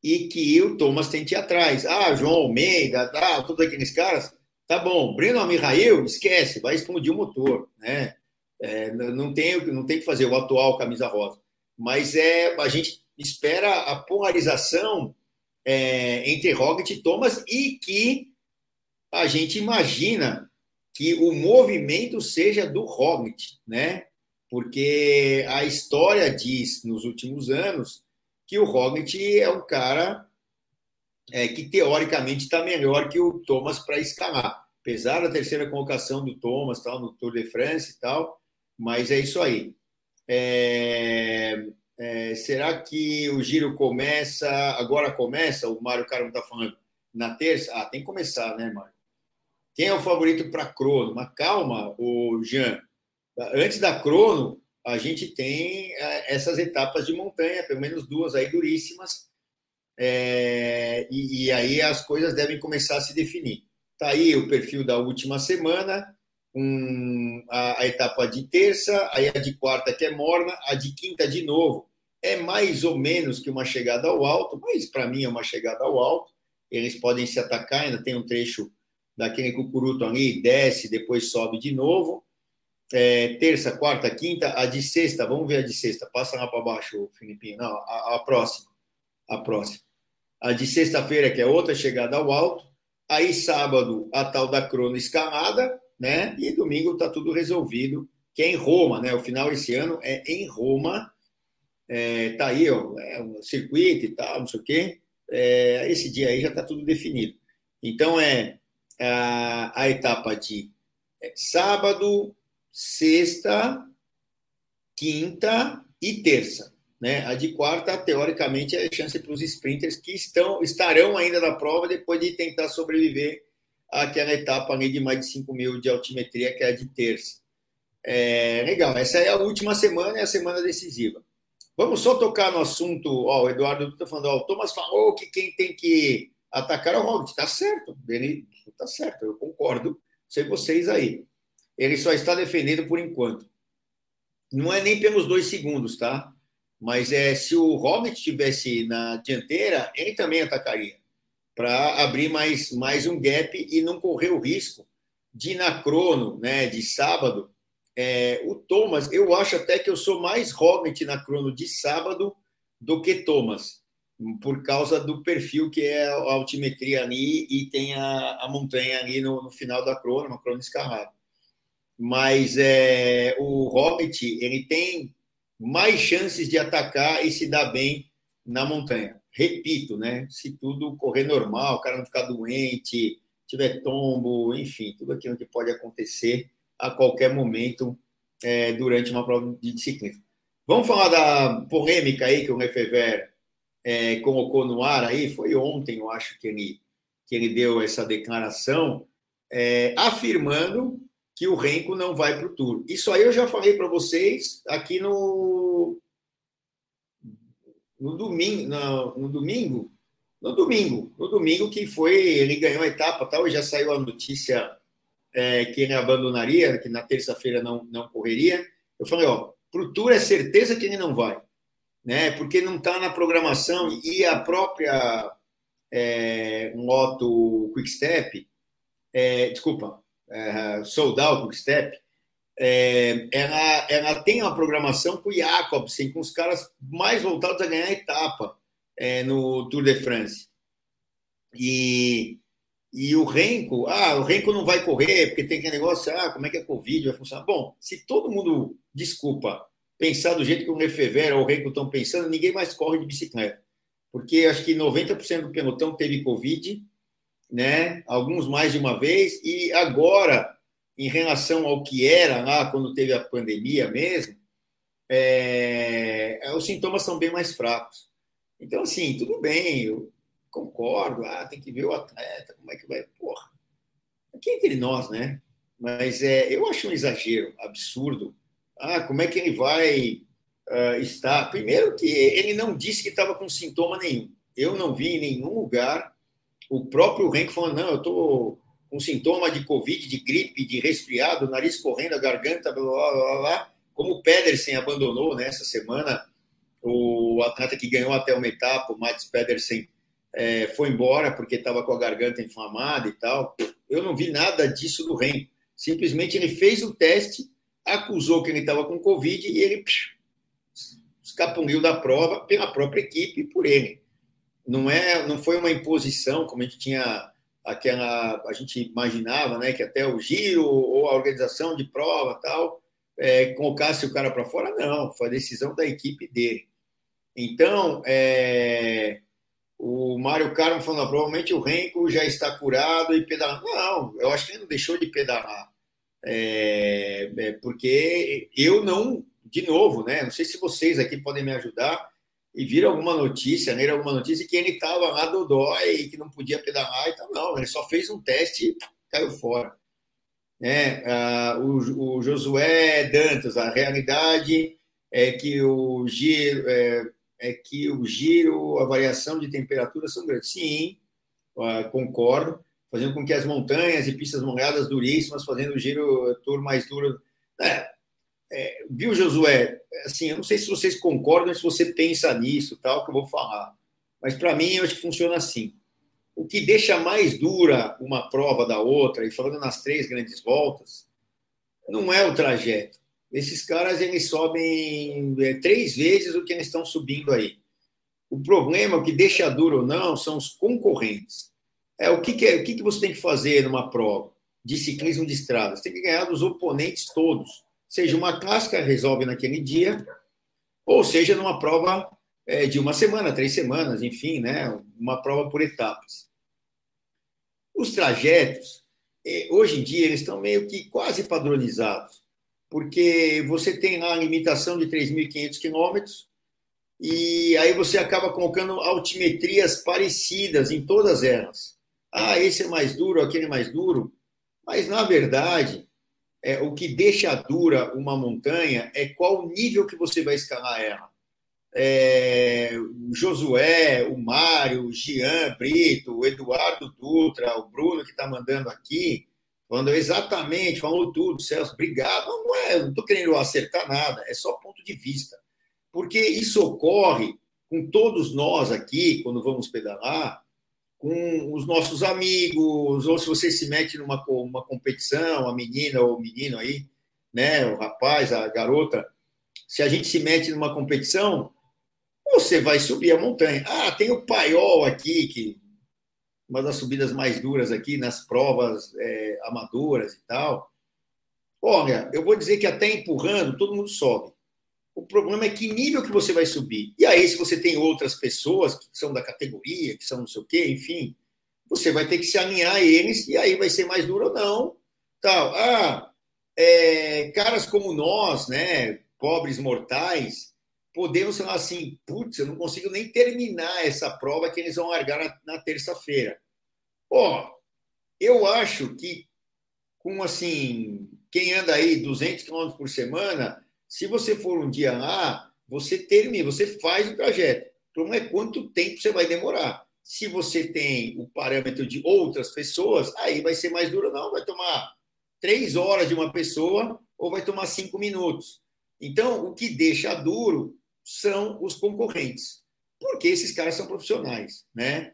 e que o Thomas tente ir atrás. Ah, João Almeida, tá, todos aqueles caras, tá bom. Breno Amihail, esquece, vai explodir o motor, né? É, não tem não tem que fazer o atual camisa rosa, mas é a gente espera a polarização é, entre Roglic e Thomas e que a gente imagina que o movimento seja do Roglic, né? Porque a história diz nos últimos anos que o Roglic é um cara é, que teoricamente está melhor que o Thomas para escalar, apesar da terceira colocação do Thomas tal no Tour de France e tal, mas é isso aí. É, é, será que o giro começa agora começa? O Mário Carmo está falando na terça. Ah, tem que começar, né, Mário? Quem é o favorito para crono? Mas calma, o Jean. Antes da crono, a gente tem é, essas etapas de montanha, pelo menos duas aí duríssimas, é, e, e, aí as coisas devem começar a se definir. Está aí o perfil da última semana, um, a, a, etapa de terça, aí a de quarta que é morna, a de quinta de novo. É mais ou menos que uma chegada ao alto, mas para mim é uma chegada ao alto. Eles podem se atacar, ainda tem um trecho daquele cucuruto ali, desce, depois sobe de novo. É, terça, quarta, quinta, a de sexta, vamos ver a de sexta, passa lá para baixo, Filipinho. Não, a, a próxima. A próxima. A de sexta-feira, que é outra chegada ao alto. Aí, sábado, a tal da crono escalada, né? E domingo está tudo resolvido, que é em Roma, né? O final esse ano é em Roma. É, tá aí, ó, é um circuito e tal, não sei o quê. É, esse dia aí já está tudo definido. Então, é a, a etapa de é, sábado, sexta, quinta e terça. Né? A de quarta, teoricamente, é chance para os sprinters que estão, estarão ainda na prova depois de tentar sobreviver àquela etapa ali de mais de 5 mil de altimetria, que é a de terça. É, legal, essa é a última semana, é a semana decisiva. Vamos só tocar no assunto. Ó, o Eduardo está falando, ó, o Thomas falou que quem tem que atacar é o Roglic. Está certo, ele está certo, eu concordo. Sei vocês aí. Ele só está defendendo por enquanto. Não é nem pelos dois segundos, tá? Mas é se o Roglic estivesse na dianteira, ele também atacaria para abrir mais, mais um gap e não correr o risco de na crono, né, de sábado. É, o Thomas, eu acho até que eu sou mais Roglic na crono de sábado do que Thomas por causa do perfil que é a altimetria ali e tem a, a montanha ali no, no, final da crônica, uma crônica escarrada. Mas é, o Hobbit, ele tem mais chances de atacar e se dar bem na montanha. Repito, né? Se tudo correr normal, o cara não ficar doente, tiver tombo, enfim, tudo aquilo que pode acontecer a qualquer momento é, durante uma prova de ciclismo. Vamos falar da polêmica aí que o Lefebvre é, colocou no ar aí, foi ontem, eu acho que ele, que ele deu essa declaração, é, afirmando que o Renko não vai para o Tour. Isso aí eu já falei para vocês aqui no, no domingo, no, no, domingo, no domingo, no domingo que foi, ele ganhou a etapa, tal, e já saiu a notícia é, que ele abandonaria, que na terça-feira não, não correria. Eu falei, ó, para o Tour é certeza que ele não vai né? Porque não está na programação e a própria é, moto Quickstep, é, desculpa, é, Soldal Quickstep, é, ela, ela tem uma programação com o Jacobsen, com os caras mais voltados a ganhar a etapa é, no Tour de France. E, e o Renko, ah, o Renko não vai correr porque tem aquele negócio, ah, como é que é Covid, vai funcionar. Bom, se todo mundo, desculpa, pensar do jeito que o Lefevre ou o Renko estão pensando, ninguém mais corre de bicicleta. Porque acho que 90% do pelotão teve Covid, né? alguns mais de uma vez, e agora em relação ao que era lá quando teve a pandemia mesmo, é, os sintomas são bem mais fracos. Então, assim, tudo bem, eu concordo, ah, tem que ver o atleta, como é que vai. Porra, aqui entre nós, né? Mas é, eu acho um exagero, absurdo. Ah, como é que ele vai uh, estar? Primeiro que ele não disse que estava com sintoma nenhum. Eu não vi em nenhum lugar o próprio Renko falando, não, eu estou com sintoma de Covid, de gripe, de resfriado, nariz correndo, a garganta, blá, blá, blá, blá. Como o Pedersen abandonou nessa né, semana, o atleta que ganhou até uma etapa, o Mats Pedersen, é, foi embora porque estava com a garganta inflamada e tal. Eu não vi nada disso do Renko. Simplesmente ele fez o teste, acusou que ele estava com Covid e ele escapungiu da prova pela própria equipe e por ele. Não é, não foi uma imposição como a gente tinha aquela, a gente imaginava, né, que até o giro ou a organização de prova tal é, colocasse o cara para fora. Não, foi a decisão da equipe dele. Então, é, o Mário Carmo falando, provavelmente o Renko já está curado e pedalando. Não, eu acho que ele não deixou de pedalar. É, é, porque eu não, de novo, né? Não sei se vocês aqui podem me ajudar e viram alguma notícia, né? Alguma notícia que ele estava lá do dói que não podia pedalar e tal. Não, ele só fez um teste e caiu fora. né ah, o, o Josué Dantas, a realidade é que o giro, é, é que o giro, a variação de temperatura são grandes. Sim, uh, concordo, fazendo com que as montanhas e pistas molhadas duríssimas, fazendo o giro tour mais duro. É, é, viu, Josué? Assim, eu não sei se vocês concordam, se você pensa nisso, tal, que eu vou falar. Mas para mim, eu acho que funciona assim. O que deixa mais dura uma prova da outra, e falando nas três grandes voltas, não é o trajeto esses caras eles sobem é, três vezes o que eles estão subindo aí. O problema, o que deixa duro ou não, são os concorrentes. É o que, que, é, o que, que você tem que fazer numa prova de ciclismo de estrada? Você tem que ganhar dos oponentes todos. Seja uma clássica, resolve naquele dia, ou seja, numa prova é, de uma semana, três semanas, enfim, né? Uma prova por etapas. Os trajetos, é, hoje em dia, eles estão meio que quase padronizados porque você tem lá a limitação de 3.500 quilômetros e aí você acaba colocando altimetrias parecidas em todas elas. Ah, esse é mais duro, aquele é mais duro. Mas, na verdade, é, o que deixa dura uma montanha é qual nível que você vai escalar ela. É, o Josué, o Mário, o Jean Brito, o Eduardo Dutra, o Bruno que está mandando aqui, Falando exatamente, falou tudo, Celso, obrigado. Não é, não estou querendo acertar nada, é só ponto de vista. Porque isso ocorre com todos nós aqui, quando vamos pedalar, com os nossos amigos, ou se você se mete numa uma competição, a menina ou o menino aí, né, o rapaz, a garota, se a gente se mete numa competição, você vai subir a montanha. Ah, tem o paiol aqui, que uma das subidas mais duras aqui nas provas é, amadoras e tal. Olha, eu vou dizer que até empurrando, todo mundo sobe. O problema é que nível que você vai subir. E aí, se você tem outras pessoas que são da categoria, que são não sei o quê, enfim, você vai ter que se alinhar a eles, e aí vai ser mais duro ou não. Tal. Ah, é, caras como nós, né, pobres mortais, podemos falar assim, putz, eu não consigo nem terminar essa prova que eles vão largar na, na terça-feira. Ó, eu acho que com assim, quem anda aí 200 km por semana, se você for um dia lá, você termina, você faz o trajeto. O problema é quanto tempo você vai demorar. Se você tem o parâmetro de outras pessoas, aí vai ser mais duro, não. Vai tomar três horas de uma pessoa ou vai tomar cinco minutos. Então, o que deixa duro são os concorrentes, porque esses caras são profissionais, né?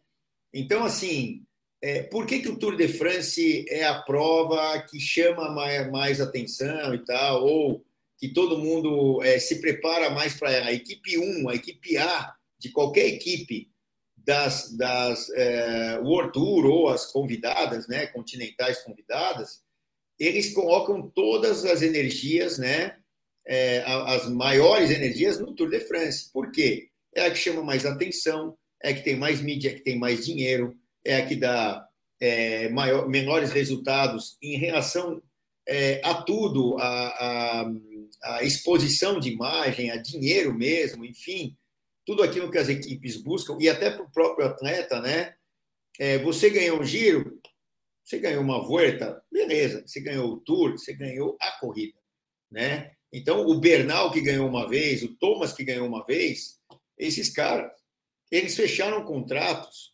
Então, assim, é, por que, que o Tour de France é a prova que chama mais, mais atenção e tal, ou que todo mundo é, se prepara mais para? A equipe 1, a equipe A de qualquer equipe das, das é, World Tour ou as convidadas, né, continentais convidadas, eles colocam todas as energias, né, é, as maiores energias no Tour de France. Por quê? É a que chama mais atenção, é a que tem mais mídia, é a que tem mais dinheiro, é a que dá é, maior, menores resultados em relação é, a tudo, a, a, a, exposição de imagem, a dinheiro mesmo, enfim, tudo aquilo que as equipes buscam, e até para o próprio atleta, né? É, você ganhou um giro, você ganhou uma volta, beleza. Você ganhou o Tour, você ganhou a corrida, né? Então, o Bernal que ganhou uma vez, o Thomas que ganhou uma vez, esses caras, eles fecharam contratos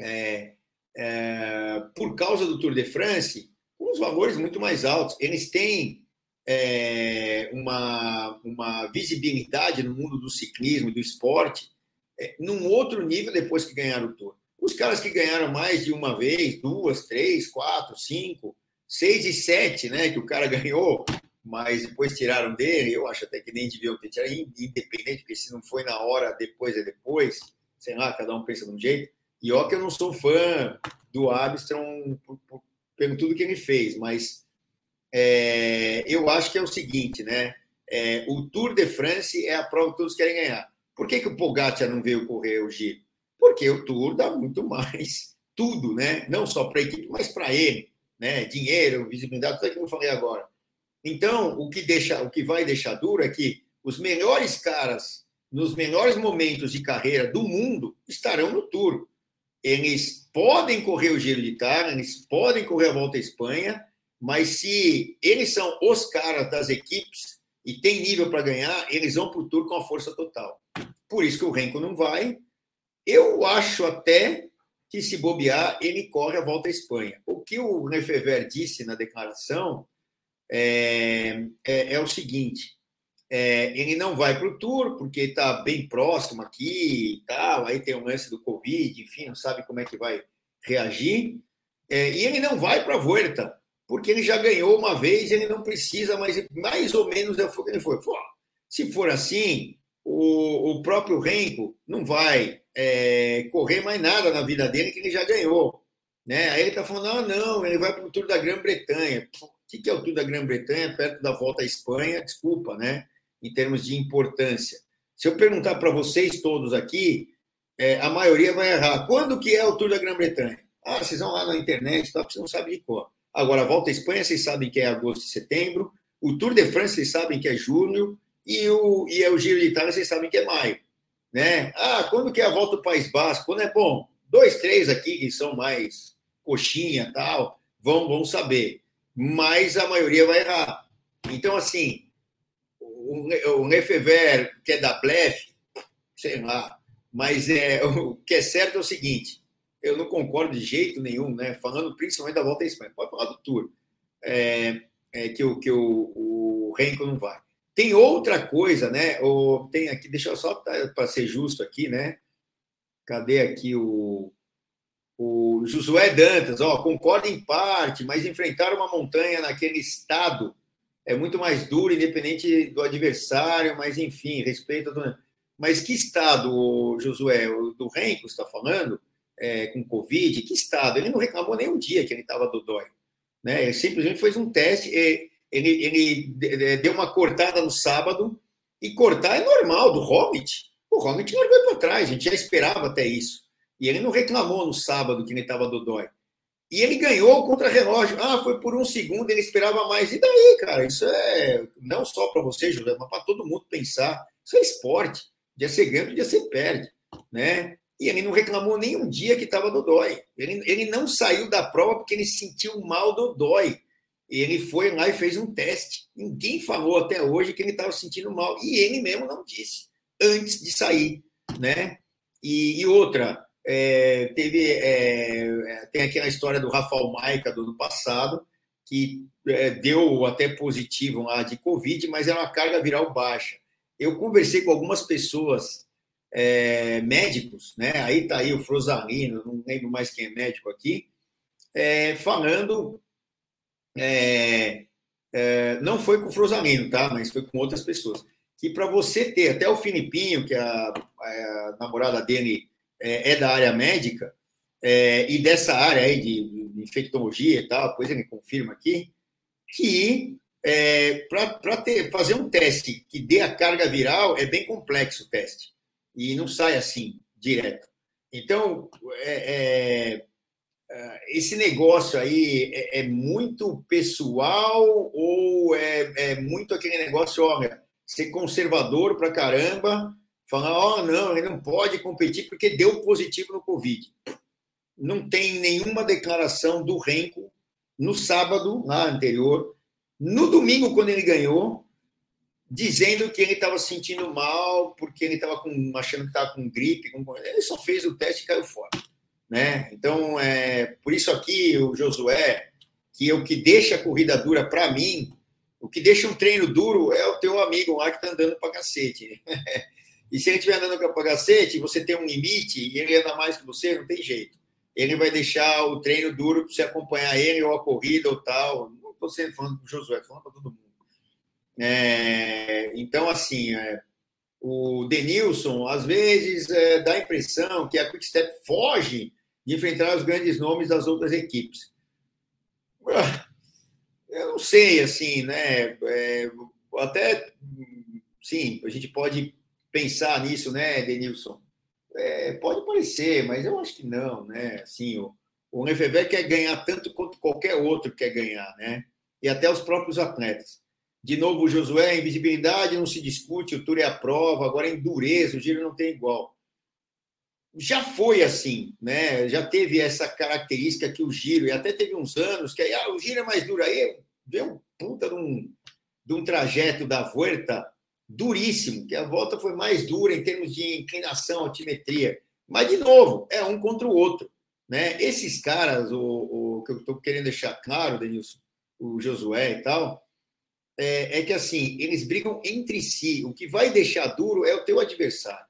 é, é, por causa do Tour de France com os valores muito mais altos. Eles têm é, uma, uma visibilidade no mundo do ciclismo, do esporte, é, num outro nível depois que ganharam o Tour. Os caras que ganharam mais de uma vez, duas, três, quatro, cinco, seis e sete, né? Que o cara ganhou, mas depois tiraram dele. Eu acho até que nem deviam ter tirado, independente, porque se não foi na hora, depois é depois. Sei lá, cada um pensa de um jeito. E ó, que eu não sou fã do Armstrong pelo tudo que ele fez, mas é, eu acho que é o seguinte, né? É, o Tour de France é a prova que todos querem ganhar. Por que, que o Pogacar não veio correr o Giro? Porque o Tour dá muito mais tudo, né? Não só para a equipe, mas para ele, né? Dinheiro, visibilidade, tudo que eu falei agora. Então, o que deixa, o que vai deixar duro é que os melhores caras nos melhores momentos de carreira do mundo estarão no Tour. Eles podem correr o Giro de Itália, eles podem correr a Volta à Espanha, mas se eles são os caras das equipes e tem nível para ganhar, eles vão para o Tour com a força total. Por isso que o Renko não vai, eu acho até que, se bobear, ele corre a volta à Espanha. O que o Lefever disse na declaração é, é, é o seguinte: é, ele não vai para o Tour, porque está bem próximo aqui e tal, aí tem o lance do Covid, enfim, não sabe como é que vai reagir. É, e ele não vai para a Vuelta, porque ele já ganhou uma vez, ele não precisa, mas mais ou menos é o que ele foi. Pô, se for assim, o, o próprio Renko não vai é, correr mais nada na vida dele que ele já ganhou. Né? Aí ele está falando, ah, não, ele vai para o Tour da Grã-Bretanha. O que, que é o Tour da Grã-Bretanha? Perto da volta à Espanha, desculpa, né? em termos de importância. Se eu perguntar para vocês todos aqui, é, a maioria vai errar. Quando que é o Tour da Grã-Bretanha? Ah, vocês vão lá na internet, tá, vocês não sabem de cor. Agora, a Volta à Espanha, vocês sabem que é agosto e setembro. O Tour de France, vocês sabem que é julho e o, e é o Giro de Itália, vocês sabem que é maio. Né? Ah, quando que é a volta do País Basco? Quando é bom? Dois, três aqui que são mais coxinha tal, vão, vão saber. Mas a maioria vai errar. Então, assim, o, Lefever, que é da blefe, sei lá, mas é, o que é certo é o seguinte, eu não concordo de jeito nenhum, né? falando principalmente da volta à Espanha, pode falar do Tour, é, é que, o, que o, o Renko não vai. Tem outra coisa, né? Ou tem aqui, deixa eu só para ser justo aqui, né? Cadê aqui o, o Josué Dantas? Ó, concorda em parte, mas enfrentar uma montanha naquele estado é muito mais duro, independente do adversário, mas enfim, respeito. Do... Mas que estado, Josué? Do Renko está falando? É, com Covid? Que estado? Ele não reclamou nem um dia que ele estava do dói. Né? Ele simplesmente fez um teste. E ele, ele deu uma cortada no sábado, e cortar é normal, do Hobbit. O Hobbit largou para trás, a gente já esperava até isso. E ele não reclamou no sábado que ele estava dodói. E ele ganhou contra relógio. Ah, foi por um segundo, ele esperava mais. E daí, cara? Isso é não só para você, José, mas para todo mundo pensar. Isso é esporte. Dia você ganha, dia você perde. Né? E ele não reclamou nem um dia que estava dodói. Ele, ele não saiu da prova porque ele sentiu mal dodói ele foi lá e fez um teste. Ninguém falou até hoje que ele estava sentindo mal. E ele mesmo não disse antes de sair. Né? E, e outra, é, teve, é, é tem aquela história do Rafael Maica do ano passado, que é, deu até positivo lá de Covid, mas era uma carga viral baixa. Eu conversei com algumas pessoas, é, médicos, né? aí está aí o Frosalino, não lembro mais quem é médico aqui, é, falando é, é, não foi com o Frosalino, tá? Mas foi com outras pessoas. Que para você ter, até o Filipinho, que a, a namorada dele é, é, da área médica, é, e dessa área aí de, de infectologia e tal, depois ele confirma aqui, que é, para fazer um teste que dê a carga viral é bem complexo o teste. E não sai assim, direto. Então, é, é esse negócio aí é, é, muito pessoal ou é, é, muito aquele negócio, olha, ser conservador pra caramba, falar, ó, oh, não, ele não pode competir porque deu positivo no Covid. Não tem nenhuma declaração do Renko no sábado, lá anterior, no domingo, quando ele ganhou, dizendo que ele estava sentindo mal porque ele estava achando que estava com gripe. Com... Ele só fez o teste e caiu fora. Né? Então, é, por isso aqui, o Josué, que o que deixa a corrida dura para mim, o que deixa um treino duro é o teu amigo lá que está andando para cacete. e se ele estiver andando para cacete, você tem um limite e ele anda mais que você, não tem jeito. Ele vai deixar o treino duro para você acompanhar ele ou a corrida ou tal. Não estou falando o Josué, falando para todo mundo. É, então, assim, é, o Denilson, às vezes, é, dá a impressão que a Quickstep foge de enfrentar os grandes nomes das outras equipes. Ah, eu não sei, assim, né? É, até, sim, a gente pode pensar nisso, né, Denilson? É, pode parecer, mas eu acho que não, né? Assim, o, o quer ganhar tanto quanto qualquer outro quer ganhar, né? E até os próprios atletas. De novo, Josué, invisibilidade não se discute, o Tour é a prova, agora em dureza, o giro não tem igual. Já foi assim, né? Já teve essa característica que o giro, e até teve uns anos que aí, ah, o giro é mais duro. Aí um puta de um, de um trajeto da volta duríssimo, que a volta foi mais dura em termos de inclinação, altimetria. Mas, de novo, é um contra o outro. Né? Esses caras, o, o que eu estou querendo deixar claro, Denilson, o Josué e tal, é, é, que assim, eles brigam entre si. O que vai deixar duro é o teu adversário.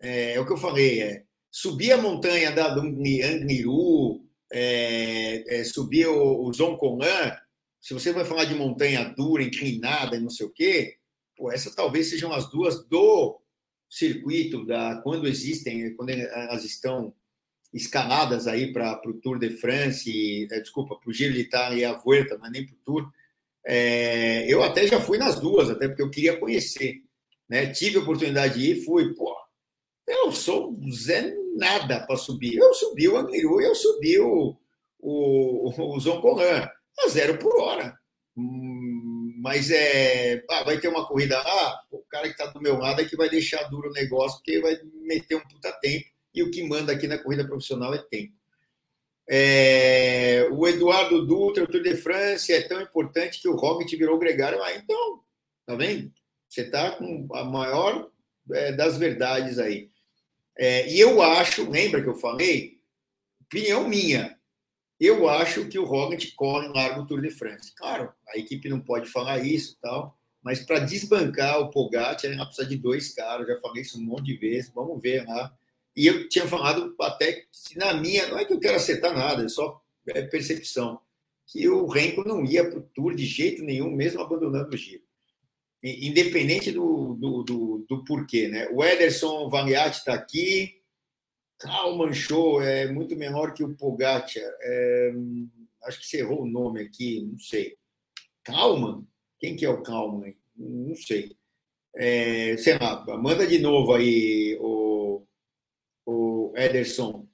É, é o que eu falei, é subir a montanha da Angniru, é, é, subir o, o Zoncolan, se você vai falar de montanha dura, inclinada e não sei o quê, pô, essas talvez sejam as duas do circuito, da, quando existem, quando elas estão escaladas aí para o Tour de France, é, desculpa, para o Giro de Itália e a Vuelta, mas nem para o Tour, é, eu até já fui nas duas, até porque eu queria conhecer. Né? Tive a oportunidade de ir, fui, pô, eu sou Zé nada para subir. Eu subi o Angliru, eu subi o, o, o a zero por hora. Hum, mas é, ah, vai ter uma corrida lá, o cara que está do meu lado é que vai deixar duro o negócio, porque vai meter um puta tempo, e o que manda aqui na corrida profissional é tempo. É, o Eduardo Dutra, o Tour de France, é tão importante que o Roglic virou gregário. Ah, então, tá vendo? Você está com a maior é, das verdades aí. É, e eu acho, lembra que eu falei? Opinião minha. Eu acho que o Roglic corre largo Tour de France. Claro, a equipe não pode falar isso tal, mas para desbancar o Pogacar, ela precisa de dois caras. Já falei isso um monte de vezes. Vamos ver lá e eu tinha falado até que, na minha, não é que eu quero acertar nada, é só é percepção, que o Renko não ia para o Tour de jeito nenhum, mesmo abandonando o giro. Independente do, do, do, do porquê, né? O Ederson Valiati está aqui, Kalman Show é muito menor que o Pogacar. É, acho que você errou o nome aqui, não sei. Kalman? Quem que é o Kalman? Não sei. É, sei lá, manda de novo aí, o Ederson.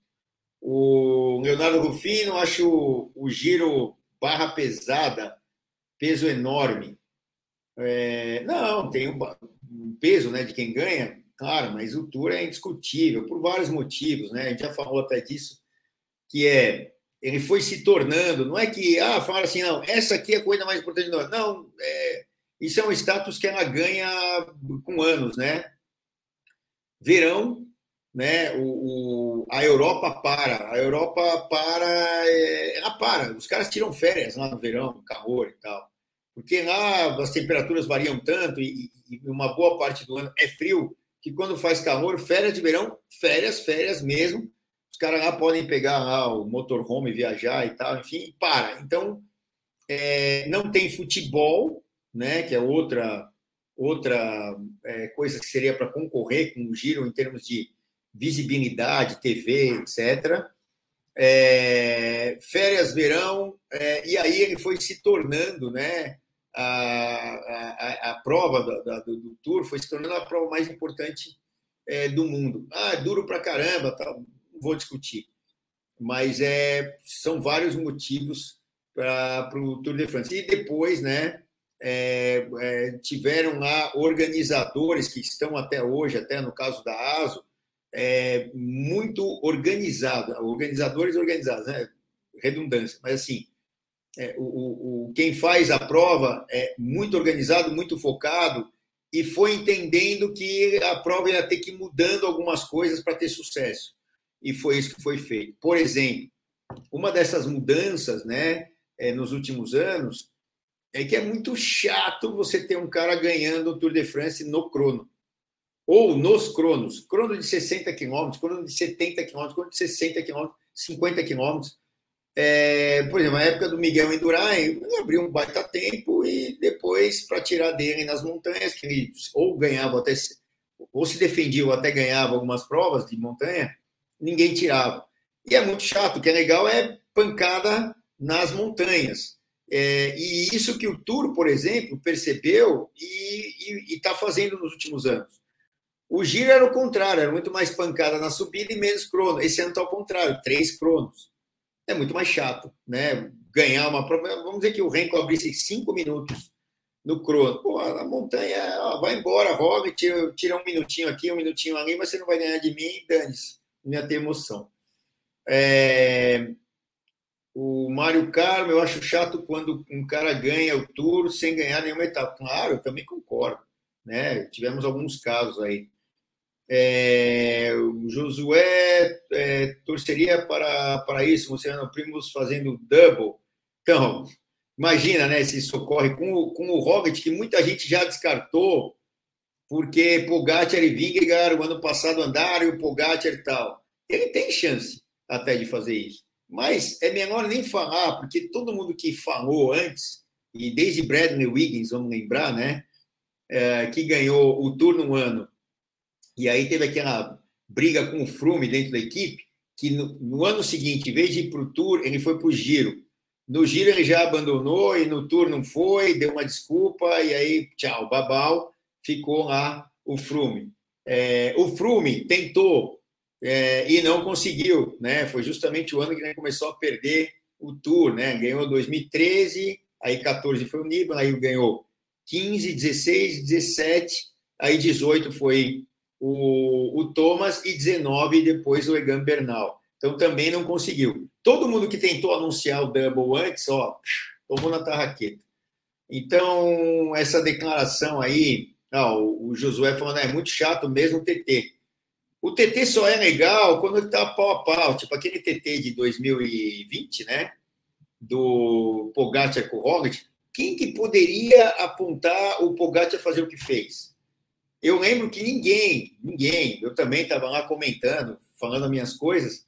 O Leonardo Rufino, acho o giro barra pesada, peso enorme. É, não, tem um, peso né, de quem ganha, claro, mas o Tour é indiscutível, por vários motivos, né? A gente já falou até disso, que é ele foi se tornando, não é que, ah, fala assim, não, essa aqui é a coisa mais importante, não, não é, isso é um status que ela ganha com anos, né? Verão, né? O, o, a Europa para, a Europa para, é, ela para. Os caras tiram férias lá no verão, no calor e tal, porque lá as temperaturas variam tanto e, e uma boa parte do ano é frio que quando faz calor, férias de verão, férias, férias mesmo. Os caras lá podem pegar lá o motorhome, viajar e tal, enfim, para. Então, é, não tem futebol, né? Que é outra outra é, coisa que seria para concorrer com o giro em termos de visibilidade, TV, etc. É, férias, verão, é, e aí ele foi se tornando, né? A, a, a prova do, do, Tour foi se tornando a prova mais importante é, do mundo. Ah, é duro pra caramba, tá, não vou discutir. mas é, são vários motivos para o Tour de France. E depois, né, é, é, tiveram lá organizadores que estão até hoje, até no caso da ASO, é, muito organizados, organizadores organizados, né? redundância, mas assim, é, o, o, quem faz a prova é muito organizado, muito focado e foi entendendo que a prova ia ter que ir mudando algumas coisas para ter sucesso. E foi isso que foi feito. Por exemplo, uma dessas mudanças, né, é, nos últimos anos, é que é muito chato você ter um cara ganhando o Tour de France no crono. Ou nos cronos. Crono de 60 quilômetros, crono de 70 quilômetros, crono de 60 quilômetros, 50 quilômetros. É, por exemplo, na época do Miguel Indurain, ele abriu um baita tempo e depois, para tirar dele nas montanhas, que ele ou ganhava até, ou se defendia ou até ganhava algumas provas de montanha, ninguém tirava. E é muito chato, o que é legal é pancada nas montanhas. É, e isso que o Tour, por exemplo, percebeu e está fazendo nos últimos anos. O giro era o contrário, era muito mais pancada na subida e menos crono. Esse ano está ao contrário, três cronos é muito mais chato, né? Ganhar uma prova. Vamos dizer que o Renko abrisse cinco minutos no crono. Pô, a montanha, ó, vai embora, roga, tira, tira um minutinho aqui, um minutinho ali, mas você não vai ganhar de mim, dane-se. Não ia ter emoção. É... O Mário Carmo, eu acho chato quando um cara ganha o tour sem ganhar nenhuma etapa. Claro, eu também concordo. Né? Tivemos alguns casos aí. É, Josué é, torceria para, para isso, Luciano Primos fazendo double. Então, imagina, né, se socorre com o, com o Roglic, que muita gente já descartou, porque Pogacar e Vingegaard, o ano passado andaram, e o Pogacar e tal. Ele tem chance até de fazer isso. Mas é melhor nem falar, porque todo mundo que falou antes, e desde Bradley Wiggins, vamos lembrar, né, é, que ganhou o Tour no ano e aí teve aquela briga com o Frume dentro da equipe, que no, no ano seguinte, em vez de ir para o Tour, ele foi para o Giro. No Giro ele já abandonou e no Tour não foi, deu uma desculpa e aí, tchau, babau, ficou lá o Frume. É, o Frume tentou é, e não conseguiu, né? Foi justamente o ano que ele começou a perder o Tour, né? Ganhou 2013, aí 14 foi o Nibali, aí ganhou 15, 16, 17, aí 18 foi o, o Thomas e 19 depois o Egan Bernal. Então também não conseguiu. Todo mundo que tentou anunciar o double antes, ó, tomou na tarraqueta. Então, essa declaração aí, ó, o Josué falando, é muito chato mesmo o TT. O TT só é legal quando ele tá pau a pau, tipo aquele TT de 2020, né? Do Pogacar com o Roglic. Quem que poderia apontar o Pogacar fazer o que fez? Eu lembro que ninguém, ninguém, eu também estava lá comentando, falando as minhas coisas,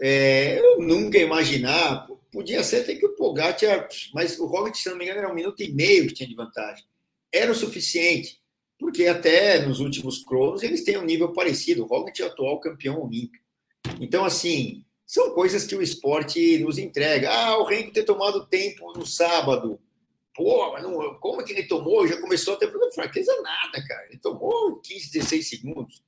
é, eu nunca ia imaginar, podia ser até que o Pogacar, mas o Roglic, se não me engano, era um minuto e meio que tinha de vantagem. Era o suficiente, porque até nos últimos cronos eles têm um nível parecido. O Roglic é o atual campeão olímpico. Então, assim, são coisas que o esporte nos entrega. Ah, o Renko ter tomado tempo no sábado, pô, mas não, como é que ele tomou? Já começou a ter fraqueza nada, cara. Ele tomou 15, 16 segundos.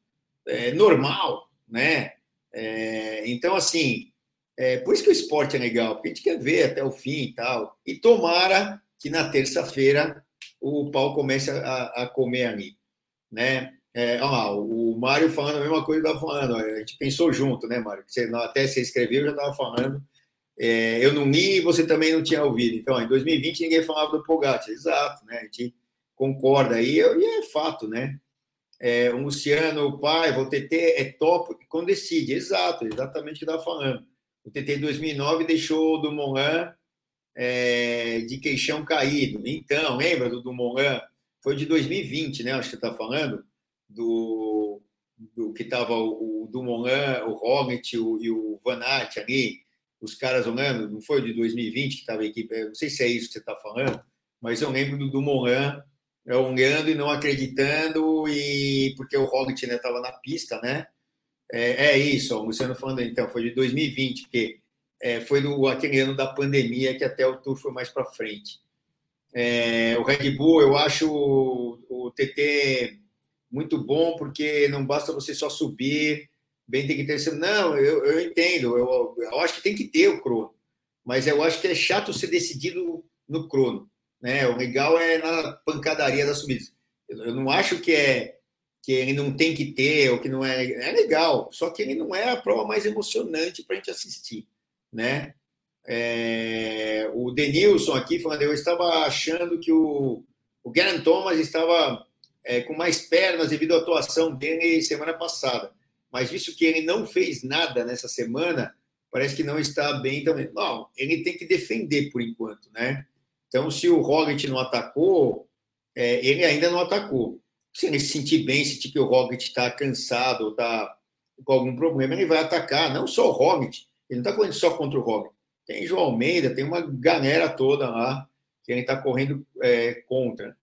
É normal, né? É, então, assim, é, por isso que o esporte é legal, porque a gente quer ver até o fim e tal. E tomara que na terça-feira o pau comece a, a comer ali, né? É, ó, o Mário falando a mesma coisa que eu estava falando. A gente pensou junto, né, Mário? Você, até você escreveu, eu já estava falando é, eu não li e você também não tinha ouvido. Então, em 2020 ninguém falava do Pogacar, exato, né? A gente concorda aí, e é fato, né? É, o Luciano, o pai, o TT é top quando decide, exato, exatamente o que estava falando. O TT em 2009 deixou o Dumoulin é, de queixão caído. Então, lembra do Dumoulin? Foi de 2020, né? Acho que está falando do, do que estava o, o Dumoulin, o Roglic o, e o Van Aert ali os caras olhando, não foi de 2020 que estava a equipe, não sei se é isso que você está falando, mas eu lembro do, do Moran é, olhando e não acreditando, e porque o Roglic estava na pista, né? É, é isso, o Luciano falando, então, foi de 2020, porque é, foi no, aquele ano da pandemia que até o Tour foi mais para frente. É, o Red Bull, eu acho o, o TT muito bom, porque não basta você só subir, bem tem que ter. Não, eu, eu entendo. Eu, eu acho que tem que ter o crono. Mas eu acho que é chato ser decidido no crono. Né? O legal é na pancadaria das subidas. Eu não acho que é que ele não tem que ter, ou que não é. É legal, só que ele não é a prova mais emocionante para a gente assistir. Né? É, o Denilson aqui falando, eu estava achando que o, o Garen Thomas estava é, com mais pernas devido à atuação dele semana passada. Mas visto que ele não fez nada nessa semana, parece que não está bem também. Não, ele tem que defender por enquanto, né? Então, se o Roglic não atacou, é, ele ainda não atacou. Se ele se sentir bem, sentir que o Roglic está cansado ou está com algum problema, ele vai atacar. Não só o Roglic, ele não está correndo só contra o Roglic. Tem João Almeida, tem uma galera toda lá que ele está correndo é, contra.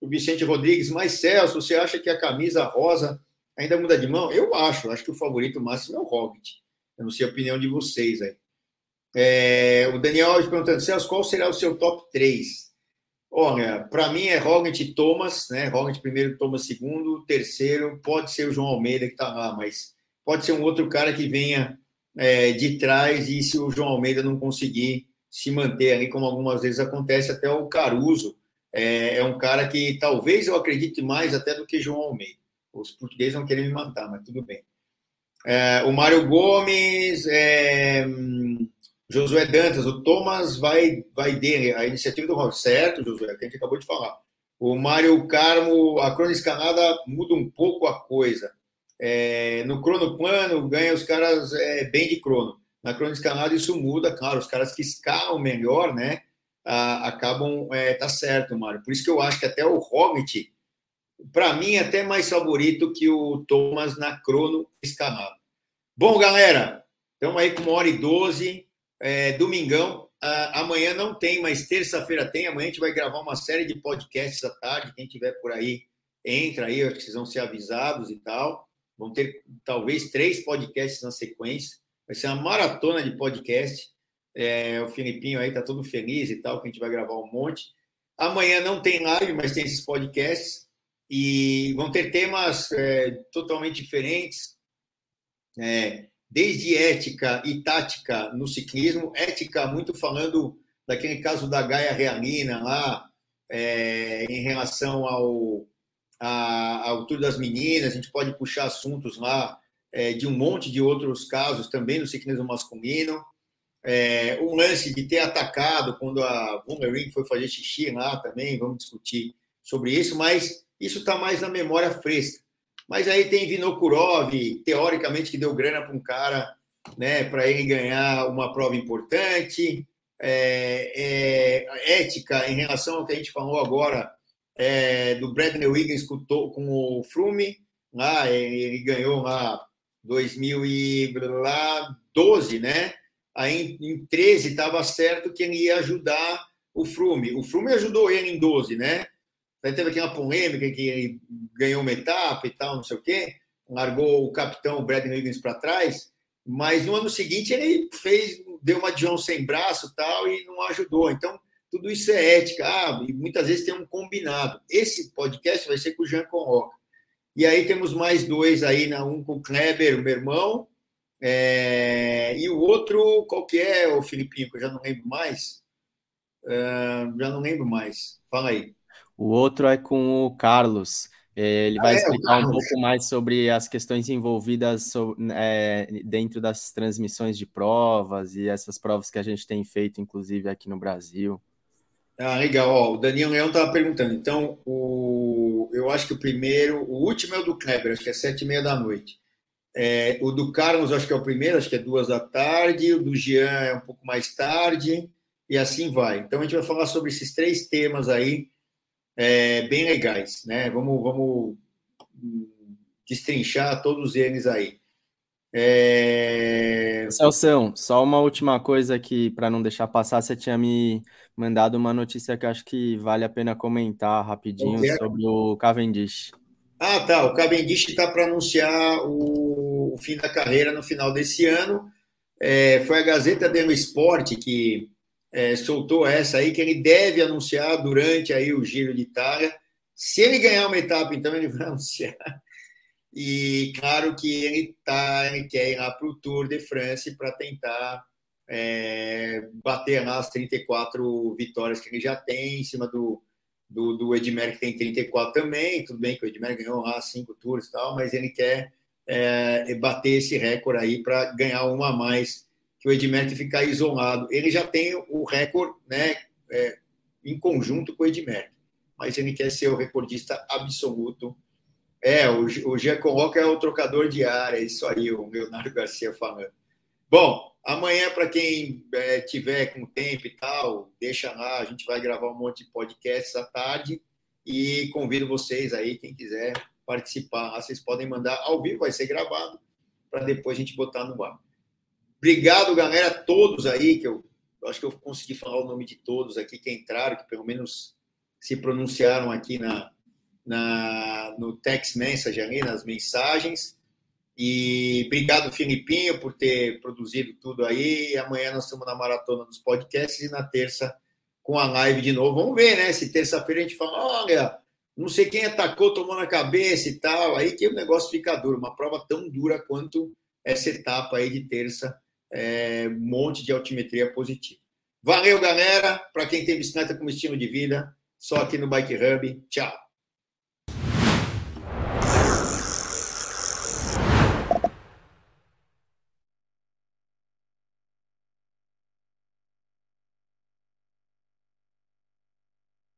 O Vicente Rodrigues, mas Celso, você acha que a camisa rosa ainda muda de mão? Eu acho, acho que o favorito máximo é o Roglic. Eu não sei a opinião de vocês aí. É, o Daniel Alves perguntando, Celso, qual será o seu top 3? Olha, para mim é Roglic Thomas, né? Roglic primeiro, Thomas segundo, terceiro pode ser o João Almeida que está lá, mas pode ser um outro cara que venha é, de trás e se o João Almeida não conseguir se manter ali, como algumas vezes acontece, até o Caruso é, é um cara que talvez eu acredite mais até do que João Almeida. Os portugueses vão querer me matar, mas tudo bem. É, o Mário Gomes, é, Josué Dantas, o Thomas vai, vai dele, a iniciativa do Rock, certo, Josué, que a gente acabou de falar. O Mário Carmo, a crônica escalada muda um pouco a coisa. É, no crono plano, ganha os caras é, bem de crono. Na crônica escalada, isso muda, claro, os caras que escalam melhor, né, acabam, é, tá certo, Mário. Por isso que eu acho que até o Hobbit, para mim, é até mais favorito que o Thomas na crono escalada. Bom, galera, estamos aí com uma hora e doze, é, domingão. Amanhã não tem, mas terça-feira tem. Amanhã a gente vai gravar uma série de podcasts à tarde. Quem tiver por aí, entra aí, acho que vocês vão ser avisados e tal. Vão ter talvez três podcasts na sequência. Vai ser uma maratona de podcast. É, o Filipinho aí tá todo feliz e tal, que a gente vai gravar um monte. Amanhã não tem live, mas tem esses podcasts. E vão ter temas é, totalmente diferentes. É, desde ética e tática no ciclismo, ética muito falando daquele caso da Gaia Realina lá, é, em relação ao, a, ao Tour das Meninas, a gente pode puxar assuntos lá é, de um monte de outros casos também no ciclismo masculino. É, um lance de ter atacado quando a Boomerang foi fazer xixi lá também, vamos discutir sobre isso, mas isso está mais na memória fresca. Mas aí tem Vinokurov, teoricamente, que deu grana para um cara, né, para ele ganhar uma prova importante. É, é, ética em relação ao que a gente falou agora é, do Bradley Wiggins com, o Frume, lá ele, ele ganhou lá 2012, né? Aí em 13 estava certo que ele ia ajudar o Frume. O Frume ajudou ele em 12, né? Aí teve aqui uma polêmica que ele ganhou uma etapa e tal, não sei o quê, largou o capitão Brad Wiggins para trás, mas no ano seguinte ele fez, deu uma John sem braço tal e não ajudou. Então, tudo isso é ética. Ah, e muitas vezes tem um combinado. Esse podcast vai ser com o Jean Conroca. E aí temos mais dois aí, né? um com o Kleber, o meu irmão, é... e o outro, qual que é, o Filipinho, que eu já não lembro mais. Uh, já não lembro mais. Fala aí. O outro é com o Carlos. Ele vai ah, é, explicar um pouco mais sobre as questões envolvidas é, dentro das transmissões de provas e essas provas que a gente tem feito, inclusive aqui no Brasil. Ah, legal. Ó, o Daniel Leão estava perguntando. Então, o, eu acho que o primeiro, o último é o do Kleber, acho que é sete e meia da noite. É, o do Carlos, acho que é o primeiro, acho que é duas da tarde. O do Jean é um pouco mais tarde. E assim vai. Então, a gente vai falar sobre esses três temas aí é, bem legais, né? Vamos, vamos destrinchar todos eles aí. É... Celção, só uma última coisa aqui para não deixar passar, você tinha me mandado uma notícia que acho que vale a pena comentar rapidinho sobre o Cavendish. Ah, tá. O Cavendish está para anunciar o, o, fim da carreira no final desse ano. É, foi a Gazeta dello Sport que é, soltou essa aí, que ele deve anunciar durante aí o Giro de Itália. Se ele ganhar uma etapa, então ele vai anunciar. E claro que ele, tá, ele quer ir lá para o Tour de France para tentar é, bater lá as 34 vitórias que ele já tem em cima do, do, do Edmer, que tem 34 também. Tudo bem que o Edmer ganhou lá cinco tours e tal, mas ele quer é, bater esse recorde aí para ganhar uma a mais que o Edmer ficar isolado. Ele já tem o recorde né, é, em conjunto com o Edmer, mas ele quer ser o recordista absoluto. É, o, o Giacomo é o trocador de área, é isso aí, o Leonardo Garcia falando. Bom, amanhã, para quem é, tiver com tempo e tal, deixa lá, a gente vai gravar um monte de podcasts à tarde e convido vocês aí, quem quiser participar. Vocês podem mandar ao vivo, vai ser gravado, para depois a gente botar no ar. Obrigado, galera, todos aí, que eu, eu acho que eu consegui falar o nome de todos aqui que entraram, que pelo menos se pronunciaram aqui na, na, no text message ali, nas mensagens. E obrigado, Filipinho, por ter produzido tudo aí. Amanhã nós estamos na maratona dos podcasts e na terça com a live de novo. Vamos ver, né? Se terça-feira a gente fala, olha, não sei quem atacou, tomou na cabeça e tal. Aí que o negócio fica duro. Uma prova tão dura quanto essa etapa aí de terça. É, um monte de altimetria positiva. Valeu, galera. Para quem tem bicicleta como estilo de vida, só aqui no Bike Hub. Tchau.